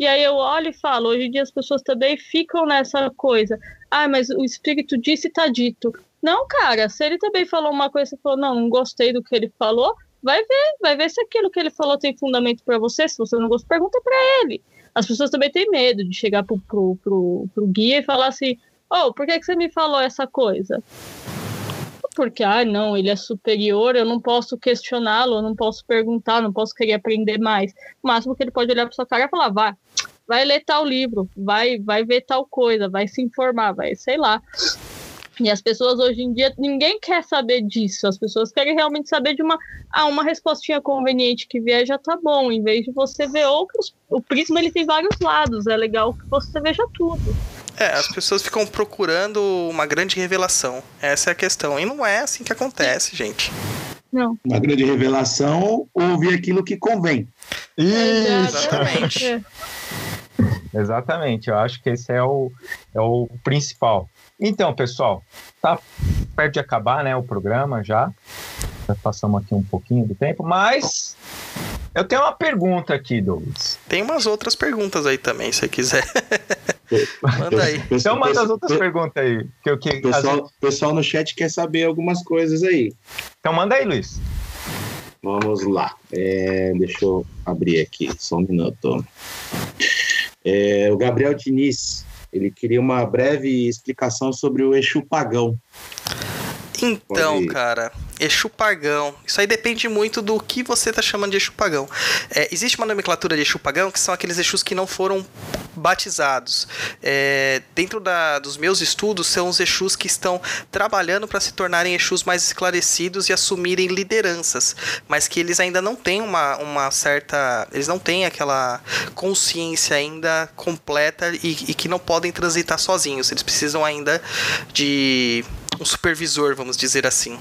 Speaker 3: E aí eu olho e falo, hoje em dia as pessoas também ficam nessa coisa. Ah, mas o espírito disse e tá dito. Não, cara, se ele também falou uma coisa e falou, não, não gostei do que ele falou, vai ver, vai ver se aquilo que ele falou tem fundamento para você. Se você não gostou, pergunta para ele. As pessoas também têm medo de chegar pro, pro, pro, pro guia e falar assim, oh, por que, que você me falou essa coisa? Porque, ah, não, ele é superior, eu não posso questioná-lo, eu não posso perguntar, não posso querer aprender mais. O máximo que ele pode olhar para sua cara e falar, vai, vai ler tal livro, vai, vai ver tal coisa, vai se informar, vai, sei lá. E as pessoas hoje em dia, ninguém quer saber disso. As pessoas querem realmente saber de uma. Ah, uma respostinha conveniente que vier já tá bom. Em vez de você ver outros. O prisma ele tem vários lados. É legal que você veja tudo.
Speaker 1: É, as pessoas ficam procurando uma grande revelação. Essa é a questão. E não é assim que acontece, gente.
Speaker 3: Não.
Speaker 4: Uma grande revelação, ouvir aquilo que convém.
Speaker 1: Exatamente.
Speaker 3: É.
Speaker 2: Exatamente, eu acho que esse é o, é o principal. Então, pessoal, tá perto de acabar né, o programa já. Já passamos aqui um pouquinho do tempo, mas eu tenho uma pergunta aqui, Douglas.
Speaker 1: Tem umas outras perguntas aí também, se você quiser. Manda aí.
Speaker 2: Então manda as outras perguntas aí. Que, eu- que,
Speaker 4: O pessoal, pessoal no chat quer saber algumas coisas aí.
Speaker 2: Então manda aí, Luiz.
Speaker 4: Vamos lá. É, deixa eu abrir aqui, só um minuto. É, o Gabriel Diniz, ele queria uma breve explicação sobre o Exu Pagão.
Speaker 1: Então,
Speaker 4: Pode
Speaker 1: cara, Exu Pagão. Isso aí depende muito do que você tá chamando de Exu Pagão. É, existe uma nomenclatura de Exu Pagão que são aqueles Exus que não foram batizados. É, dentro da- dos meus estudos, são os Exus que estão trabalhando para se tornarem Exus mais esclarecidos e assumirem lideranças, mas que eles ainda não têm uma, uma certa. Eles não têm aquela consciência ainda completa e, e que não podem transitar sozinhos. Eles precisam ainda de um supervisor, vamos dizer assim.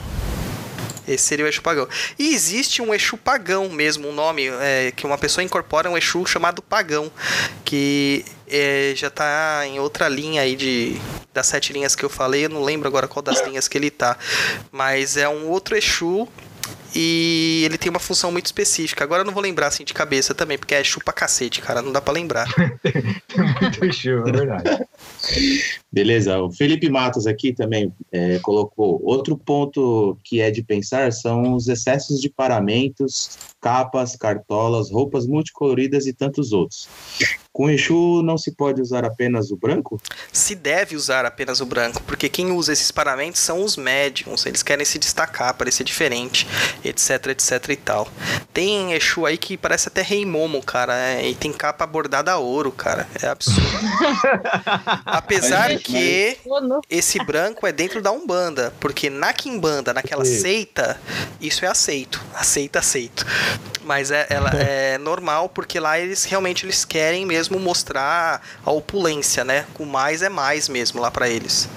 Speaker 1: Esse seria o Exu Pagão. E existe um Exu Pagão mesmo, um nome é, que uma pessoa incorpora um Exu chamado Pagão, que é, já tá em outra linha aí de das sete linhas que eu falei, eu não lembro agora qual das linhas que ele tá, mas é um outro Exu e ele tem uma função muito específica. Agora eu não vou lembrar assim de cabeça também, porque é Exu pra cacete, cara, não dá pra lembrar.
Speaker 2: Muito show, é verdade.
Speaker 4: Beleza, o Felipe Matos aqui também é, colocou outro ponto que é de pensar são os excessos de paramentos, capas, cartolas, roupas multicoloridas e tantos outros. Com Exu não se pode usar apenas o branco?
Speaker 1: se deve usar apenas o branco, porque quem usa esses paramentos são os médiums, eles querem se destacar, parecer diferente, etc, etc e tal. Tem Exu aí que parece até Rei Momo, cara, é, e tem capa bordada a ouro, cara, é absurdo. Apesar que esse branco é dentro da Umbanda, porque na Quimbanda, naquela
Speaker 2: Sim.
Speaker 1: seita, isso é aceito, aceita, aceito. Mas é, ela é normal, porque lá eles realmente eles querem mesmo mostrar a opulência, né? O mais é mais mesmo lá pra eles.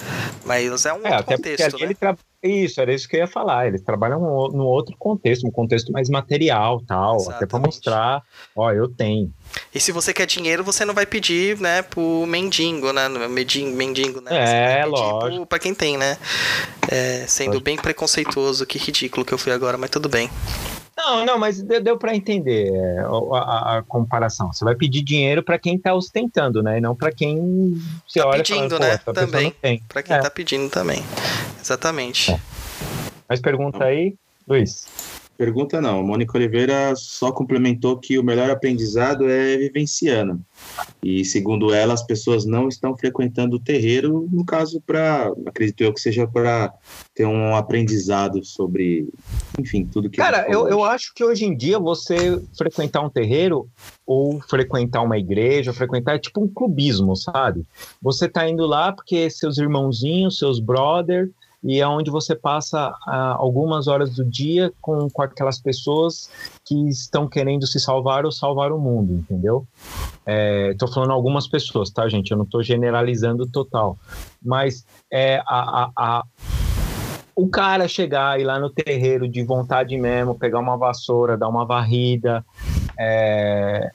Speaker 1: Mas é um
Speaker 2: É,
Speaker 1: outro contexto, né?
Speaker 2: ele tra... Isso, era isso que eu ia falar. Eles trabalham no no outro contexto, um contexto mais material tal, até para
Speaker 1: Exatamente.
Speaker 2: mostrar, ó, eu tenho.
Speaker 1: E se você quer dinheiro, você não vai pedir, né, pro mendigo, né? Mendigo, né?
Speaker 2: É,
Speaker 1: Você vai pedir
Speaker 2: lógico.
Speaker 1: Pra quem tem, né? É, sendo
Speaker 2: Lógico.
Speaker 1: bem preconceituoso, que ridículo que eu fui agora, mas tudo bem.
Speaker 2: Não, não, mas deu, deu para entender é, a, a- a comparação. Você vai pedir dinheiro para quem tá ostentando, né? E não para quem você
Speaker 1: Tá
Speaker 2: olha
Speaker 1: pedindo,
Speaker 2: fala, Pô,
Speaker 1: né? Também. Pra quem
Speaker 2: É.
Speaker 1: tá pedindo também. Exatamente.
Speaker 2: Mas pergunta aí, Luiz.
Speaker 4: Pergunta não. Mônica Oliveira só complementou que o melhor aprendizado é vivenciando. E segundo ela, as pessoas não estão frequentando o terreiro, no caso, para, acredito eu que seja para ter um aprendizado sobre, enfim, tudo que.
Speaker 2: Cara, eu, eu acho que hoje em dia você frequentar um terreiro ou frequentar uma igreja, frequentar é tipo um clubismo, sabe? Você tá indo lá porque seus irmãozinhos, seus brother, e é onde você passa ah, algumas horas do dia com, com aquelas pessoas que estão querendo se salvar ou salvar o mundo, entendeu? É, tô falando algumas pessoas, tá, gente? Eu não tô generalizando total. Mas é a, a, a- o cara chegar e lá no terreiro de vontade mesmo, pegar uma vassoura, dar uma varrida, é,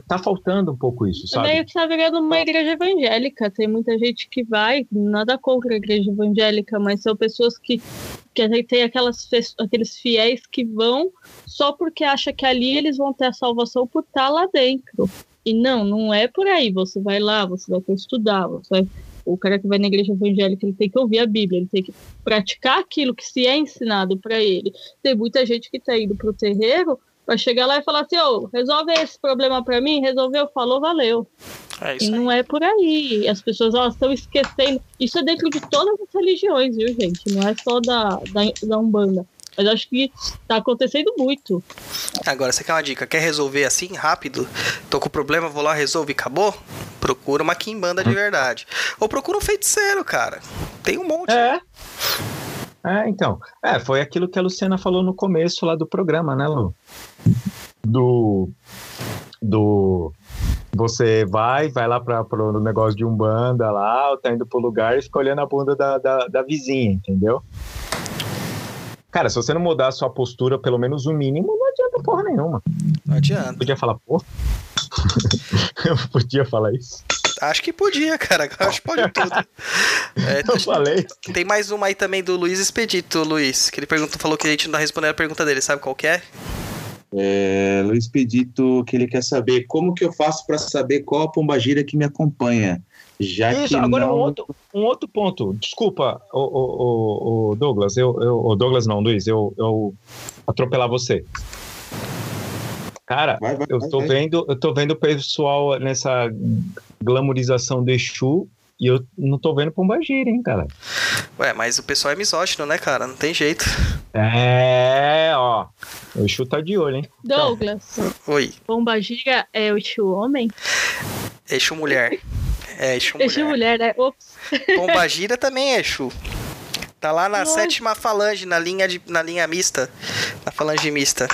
Speaker 2: tá, tá faltando um pouco isso, sabe?
Speaker 3: Meio que tá virando uma igreja evangélica. Tem muita gente que vai, nada contra a igreja evangélica, mas são pessoas que, que a gente tem aquelas, aqueles fiéis que vão só porque acha que ali eles vão ter a salvação por estar lá dentro. E não, não é por aí. Você vai lá, você vai estudar, você vai- O cara que vai na igreja evangélica, ele tem que ouvir a Bíblia, ele tem que praticar aquilo que se é ensinado para ele. Tem muita gente que tá indo pro terreiro vai chegar lá e falar assim, ô, resolve esse problema para mim, resolveu, falou, valeu.
Speaker 1: É
Speaker 3: E não é por aí. As pessoas elas estão esquecendo. Isso é dentro de todas as religiões, viu, gente? Não é só da, da, da Umbanda. Mas acho que tá acontecendo muito.
Speaker 1: Agora, você quer uma dica? Quer resolver assim, rápido? Tô com problema, vou lá, resolve e acabou? Procura uma quimbanda de verdade. Ou procura um feiticeiro, cara. Tem um monte.
Speaker 2: É. É, então. É, foi aquilo que a Luciana falou no começo lá do programa, né, Lu? Do. Do. Você vai, vai lá para o negócio de Umbanda lá, tá indo pro lugar e fica olhando a bunda da, da, da vizinha, entendeu? Cara, se você não mudar a sua postura, pelo menos o mínimo, não adianta porra nenhuma.
Speaker 1: Não adianta.
Speaker 2: Podia falar, porra? Eu podia falar isso.
Speaker 1: Acho que podia, cara. Acho que pode tudo. É,
Speaker 2: Eu falei.
Speaker 1: Tem mais uma aí também do Luiz Expedito, Luiz. Que ele perguntou, falou que a gente não respondeu a pergunta dele. Sabe qual que é?
Speaker 4: É, Luiz Pedito, que ele quer saber como que eu faço para saber qual a pombagira que me acompanha. Já
Speaker 2: Isso,
Speaker 4: que
Speaker 2: agora
Speaker 4: não...
Speaker 2: um, outro, um outro ponto. Desculpa, o, o, o, o Douglas, eu, eu, o Douglas não, Luiz, eu, eu atropelar você. Cara,
Speaker 4: Vai, vai,
Speaker 2: eu
Speaker 4: vai,
Speaker 2: tô
Speaker 4: vai.
Speaker 2: vendo, eu tô vendo o pessoal nessa glamorização do Exu e eu não tô vendo Pombagira, hein, cara.
Speaker 1: Ué, mas o pessoal é misógino, né, cara? Não tem jeito.
Speaker 2: É, ó. O Exu tá de olho, hein?
Speaker 3: Douglas,
Speaker 1: Oi,
Speaker 3: Pombagira é o Exu homem?
Speaker 1: Exu mulher. É, Exu mulher.
Speaker 3: Exu mulher, né? Ops.
Speaker 1: Pombagira também é Exu. Tá lá na
Speaker 3: Nossa.
Speaker 1: sétima falange, na linha, de, na linha mista. Na falange mista.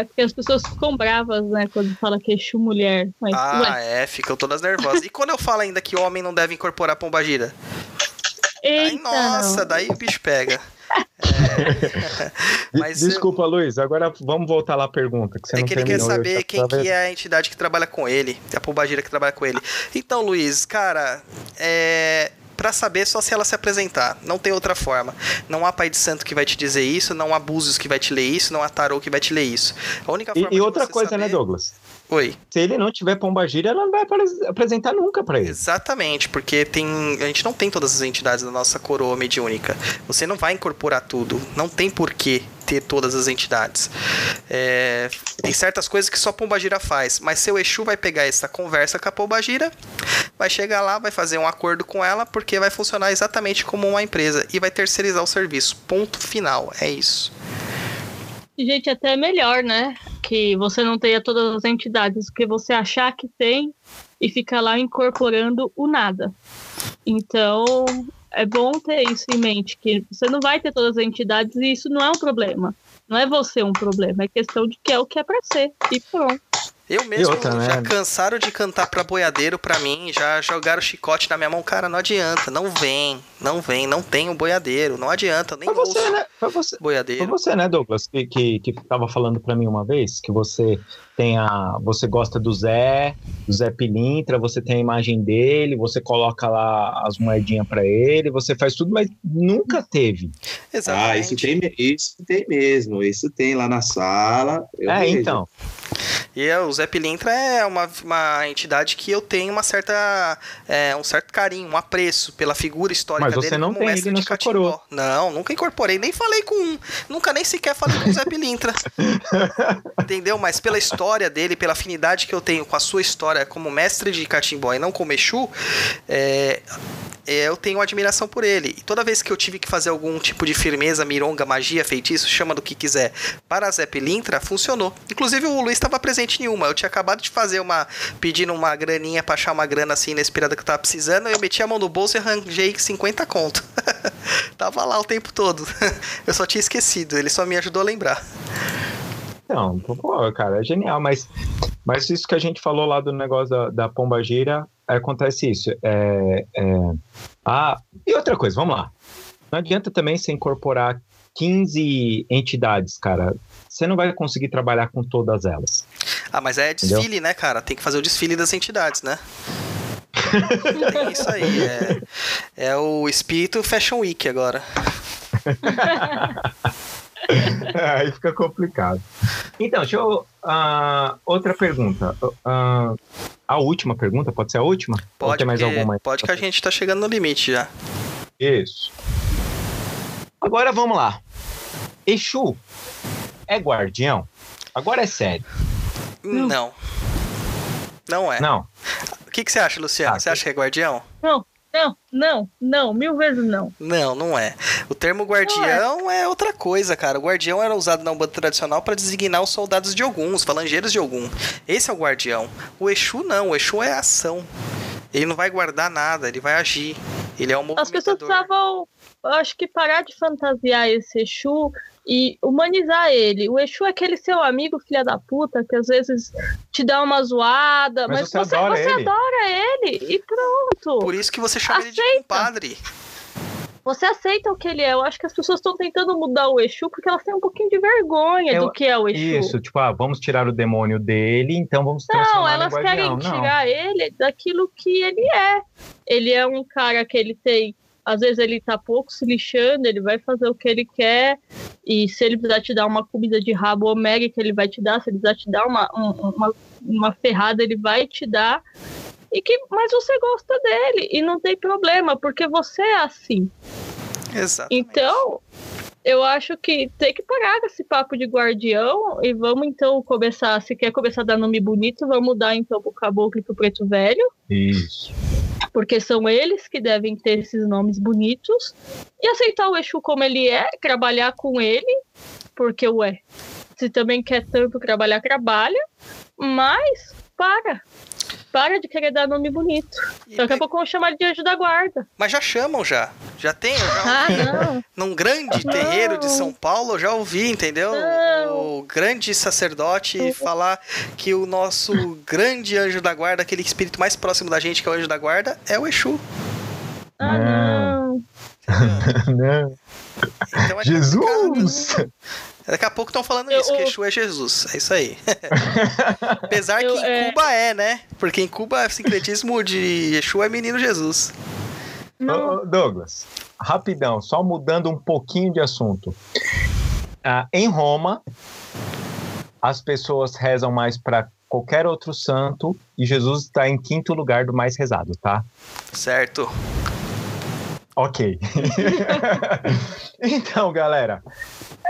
Speaker 3: É porque as pessoas ficam bravas, né? Quando fala que é Exu mulher. Mas,
Speaker 1: Ah,
Speaker 3: ué,
Speaker 1: é, ficam todas nervosas. E quando eu falo ainda que homem não deve incorporar pombagira? Aí,
Speaker 3: eita,
Speaker 1: nossa,
Speaker 3: não.
Speaker 1: daí o bicho pega. É. Mas eu-
Speaker 2: Desculpa, Luiz, agora vamos voltar lá à pergunta, que você
Speaker 1: é
Speaker 2: não
Speaker 1: que ele quer
Speaker 2: eu
Speaker 1: saber quem que é a entidade que trabalha com ele, a pombagira que trabalha com ele. Então, Luiz, cara, é para saber só se ela se apresentar. Não tem outra forma. Não há pai de santo que vai te dizer isso, não há búzios que vai te ler isso, não há tarô que vai te ler isso. A única
Speaker 2: E,
Speaker 1: forma
Speaker 2: e outra coisa, né,
Speaker 1: saber-
Speaker 2: Douglas?
Speaker 1: Oi.
Speaker 2: Se ele não tiver pombagira, ela não vai apres- apresentar nunca pra ele.
Speaker 1: Exatamente, porque tem a gente não tem todas as entidades da nossa coroa mediúnica. Você não vai incorporar tudo, não tem porquê ter todas as entidades. É, tem certas coisas que só Pombagira faz, mas seu Exu vai pegar essa conversa com a Pombagira, vai chegar lá, vai fazer um acordo com ela, porque vai funcionar exatamente como uma empresa e vai terceirizar o serviço. Ponto final, é isso.
Speaker 3: Gente, até é melhor, né? Que você não tenha todas as entidades, porque você achar que tem e fica lá incorporando o nada. Então, é bom ter isso em mente, que você não vai ter todas as entidades e isso não é um problema. Não é você um problema, é questão de que é o que é pra ser. E pronto.
Speaker 1: Eu mesmo
Speaker 2: outra, né?
Speaker 1: já cansaram de cantar pra boiadeiro pra mim, já jogaram chicote na minha mão. Cara, não adianta, não vem, não vem, não tem um boiadeiro, não adianta, eu nem
Speaker 2: Foi você, né? Foi você, Foi
Speaker 1: boiadeiro.
Speaker 2: você, né, Douglas, que, que, que tava falando pra mim uma vez que você tem a. Você gosta do Zé, do Zé Pilintra, você tem a imagem dele, você coloca lá as moedinhas pra ele, você faz tudo, mas nunca teve.
Speaker 1: Exatamente.
Speaker 4: Ah, isso tem, isso tem mesmo. Isso tem lá na sala. eu
Speaker 2: é,
Speaker 4: vejo.
Speaker 2: então.
Speaker 1: E é, o Zé Pilintra é uma, uma entidade que eu tenho uma certa, é, um certo carinho, um apreço pela figura histórica
Speaker 2: Mas você
Speaker 1: dele
Speaker 2: não
Speaker 1: como
Speaker 2: tem
Speaker 1: mestre
Speaker 2: ele
Speaker 1: de
Speaker 2: coroa.
Speaker 1: Não, nunca incorporei, nem falei com um, nunca nem sequer falei com o Zé Pilintra. Entendeu? Mas pela história dele, pela afinidade que eu tenho com a sua história como mestre de catimbó e não como Exu, é, é, eu tenho admiração por ele. E toda vez que eu tive que fazer algum tipo de firmeza, mironga, magia, feitiço, chama do que quiser, para Zé Pilintra, funcionou. Inclusive o Luiz estava presente em uma. Eu tinha acabado de fazer uma. pedindo uma graninha pra achar uma grana assim inesperada que eu tava precisando. Eu meti a mão no bolso e arranjei 50 conto. tava lá o tempo todo. eu só tinha esquecido, ele só me ajudou a lembrar.
Speaker 2: Não, pô, cara, é genial, mas, mas isso que a gente falou lá do negócio da, da pomba gira, acontece isso. É, é, ah, e outra coisa, vamos lá. Não adianta também você incorporar 15 entidades, cara. Você não vai conseguir trabalhar com todas elas.
Speaker 1: Ah, mas é desfile, né, cara? Tem que fazer o desfile das entidades, né? Tem isso aí. É, é o espírito Fashion Week agora.
Speaker 2: Aí fica complicado. Então, deixa eu. ah, outra pergunta. Ah, a última pergunta, pode ser a última?
Speaker 1: Pode,
Speaker 2: mais alguma?
Speaker 1: pode que a gente tá chegando no limite já.
Speaker 2: Isso. Agora vamos lá. Exu é guardião? Agora é sério.
Speaker 1: Não. Não é.
Speaker 2: Não.
Speaker 1: O que, que você acha, Luciano?
Speaker 2: Ah,
Speaker 1: você acha que é guardião?
Speaker 3: Não, não, não, não, mil vezes não.
Speaker 1: Não, não é. O termo guardião é outra coisa, cara. O guardião era usado na Umbanda tradicional para designar os soldados de Ogum, os falangeiros de Ogum. Esse é o guardião. O Exu não, o Exu é ação. Ele não vai guardar nada, ele vai agir. Ele é um
Speaker 3: As pessoas
Speaker 1: movimentador.
Speaker 3: precisavam, eu acho que parar de fantasiar esse Exu e humanizar ele. O Exu é aquele seu amigo, filha da puta, que às vezes te dá uma zoada,
Speaker 2: Mas
Speaker 3: mas,
Speaker 2: você
Speaker 3: você,
Speaker 2: adora
Speaker 3: você
Speaker 2: ele.
Speaker 3: adora ele e pronto.
Speaker 1: Por isso que você chama ele de
Speaker 3: Aceita.
Speaker 1: compadre.
Speaker 3: Você aceita o que ele é. Eu acho que as pessoas estão tentando mudar o Exu porque elas têm um pouquinho de vergonha
Speaker 2: Eu-
Speaker 3: do que é o Exu.
Speaker 2: Isso, tipo, ah, vamos tirar o demônio dele, então vamos
Speaker 3: Não,
Speaker 2: transformar
Speaker 3: elas
Speaker 2: no guardião.
Speaker 3: querem
Speaker 2: Não.
Speaker 3: tirar ele daquilo que ele é. Ele é um cara que ele tem. Às vezes ele tá pouco se lixando, ele vai fazer o que ele quer. E se ele precisar te dar uma comida de rabo homérica, ele vai te dar. Se ele precisar te dar uma, um- uma, uma ferrada, ele vai te dar. E que, mas você gosta dele e não tem problema, porque você é assim.
Speaker 1: Exatamente.
Speaker 3: Então, eu acho que tem que parar com esse papo de guardião e vamos então começar. Se quer começar a dar nome bonito, vamos mudar então pro caboclo e pro preto velho,
Speaker 2: Isso.
Speaker 3: Porque são eles que devem ter esses nomes bonitos e aceitar o Exu como ele é, trabalhar com ele, porque ué, se também quer tanto trabalhar, trabalha, mas para. Para de querer dar nome bonito.
Speaker 1: E
Speaker 3: Daqui a pouco vão chamar ele de anjo da guarda.
Speaker 1: Mas já chamam já. Já tem, eu já
Speaker 3: Ah,
Speaker 1: ouvi.
Speaker 3: não.
Speaker 1: Num grande
Speaker 3: Não.
Speaker 1: terreiro de São Paulo, eu já ouvi, entendeu?
Speaker 3: Não.
Speaker 1: O grande sacerdote falar que o nosso grande anjo da guarda, aquele espírito mais próximo da gente, que é o anjo da guarda, é o Exu.
Speaker 3: Ah, não.
Speaker 2: Não.
Speaker 1: Então é complicado.
Speaker 2: Jesus!
Speaker 1: Daqui a pouco estão falando
Speaker 3: Eu-
Speaker 1: isso, que Exu é Jesus. É isso aí. Apesar
Speaker 3: Eu,
Speaker 1: que em
Speaker 3: é-
Speaker 1: Cuba é, né? Porque em Cuba o sincretismo de Exu é menino Jesus.
Speaker 3: Não.
Speaker 2: Douglas, rapidão, só mudando um pouquinho de assunto. Ah, em Roma, as pessoas rezam mais para qualquer outro santo e Jesus está em quinto lugar do mais rezado, tá?
Speaker 1: Certo.
Speaker 2: Ok. então, galera.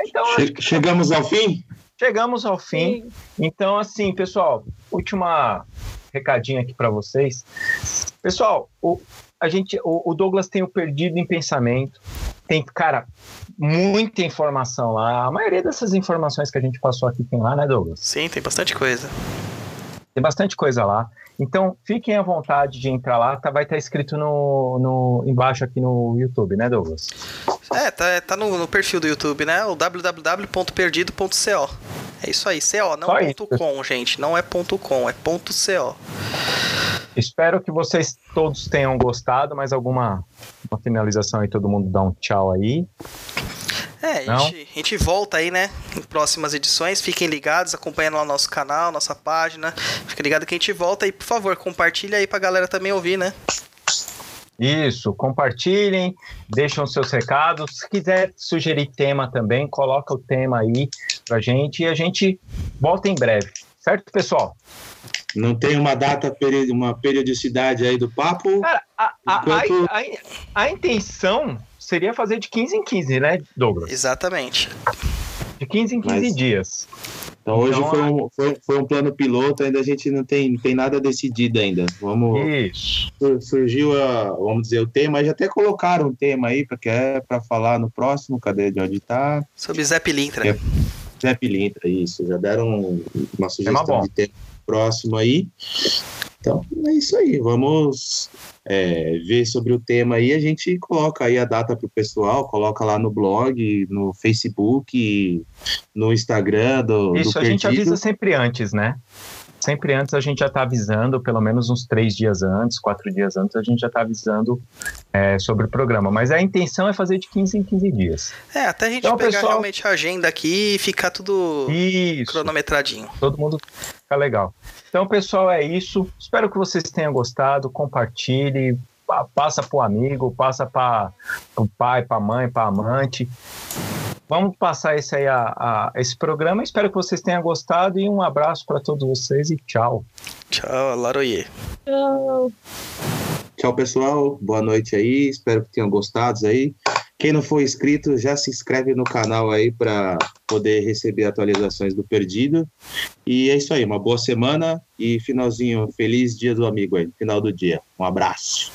Speaker 2: Então,
Speaker 4: Che- chegamos ao fim?
Speaker 2: chegamos ao fim.
Speaker 3: Sim.
Speaker 2: Então, assim, pessoal, última recadinho aqui para vocês. Pessoal, o, a gente, o, o Douglas tem o Perdido em Pensamento. Tem, cara, muita informação lá. A maioria dessas informações que a gente passou aqui tem lá, né, Douglas?
Speaker 1: Sim, tem bastante coisa.
Speaker 2: Tem bastante coisa lá. Então, fiquem à vontade de entrar lá. Tá, vai estar escrito no, no, embaixo aqui no YouTube, né, Douglas?
Speaker 1: É, tá, tá no, no perfil do YouTube, né? O www.perdido.co. É isso aí, CO, não
Speaker 2: Só
Speaker 1: ponto
Speaker 2: isso.
Speaker 1: .com, gente. Não é ponto .com, é ponto .co.
Speaker 2: Espero que vocês todos tenham gostado. Mais alguma uma finalização aí? Todo mundo dá um tchau aí.
Speaker 1: É, a gente, a gente volta aí, né? Em próximas edições. Fiquem ligados, acompanhando lá o nosso canal, nossa página. Fica ligado que a gente volta e, por favor, compartilha aí pra galera também ouvir, né?
Speaker 2: Isso, compartilhem, deixam seus recados. Se quiser sugerir tema também, coloca o tema aí pra gente e a gente volta em breve. Certo, pessoal?
Speaker 4: Não tem uma data, uma periodicidade aí do papo?
Speaker 2: Cara, a, a,
Speaker 4: Enquanto-
Speaker 2: a, a- a intenção seria fazer de 15 em 15, né, Douglas?
Speaker 1: Exatamente.
Speaker 2: De 15 em 15
Speaker 4: Mas-
Speaker 2: dias.
Speaker 4: Então hoje
Speaker 2: Então,
Speaker 4: foi, um, foi, foi um plano piloto, ainda a gente não tem, não tem nada decidido ainda. Vamos,
Speaker 2: Isso.
Speaker 4: sur- surgiu a, vamos dizer, o tema, já até colocaram um tema aí para é para falar no próximo, cadê de onde tá?
Speaker 1: Sobre Zé Pilintra.
Speaker 4: É. Zé Pilintra, isso, já deram uma sugestão
Speaker 2: bom.
Speaker 4: de tema próximo aí. Então, é isso aí, vamos é, ver sobre o tema aí, a gente coloca aí a data para o pessoal, coloca lá no blog, no Facebook, no Instagram do,
Speaker 2: Isso,
Speaker 4: do
Speaker 2: a gente avisa sempre antes, né? Sempre antes a gente já tá avisando, pelo menos uns três dias antes, quatro dias antes, a gente já tá avisando é, sobre o programa. Mas a intenção é fazer de 15 em 15 dias.
Speaker 1: É, até a gente
Speaker 2: Então,
Speaker 1: pegar
Speaker 2: pessoal-
Speaker 1: realmente a agenda aqui e ficar tudo
Speaker 2: Isso.
Speaker 1: cronometradinho.
Speaker 2: todo mundo fica legal. Então, pessoal, é isso. Espero que vocês tenham gostado. Compartilhe, pa- passa para o amigo, passa para o pai, para a mãe, para amante. Vamos passar esse aí a, a- esse programa. Espero que vocês tenham gostado e um abraço para todos vocês e tchau.
Speaker 1: Tchau, Laroye.
Speaker 3: Tchau.
Speaker 4: Tchau, pessoal. Boa noite aí. Espero que tenham gostado aí. Quem não for inscrito, já se inscreve no canal aí para poder receber atualizações do Perdido. E é isso aí. Uma boa semana e finalzinho. Feliz dia do amigo aí, final do dia. Um abraço.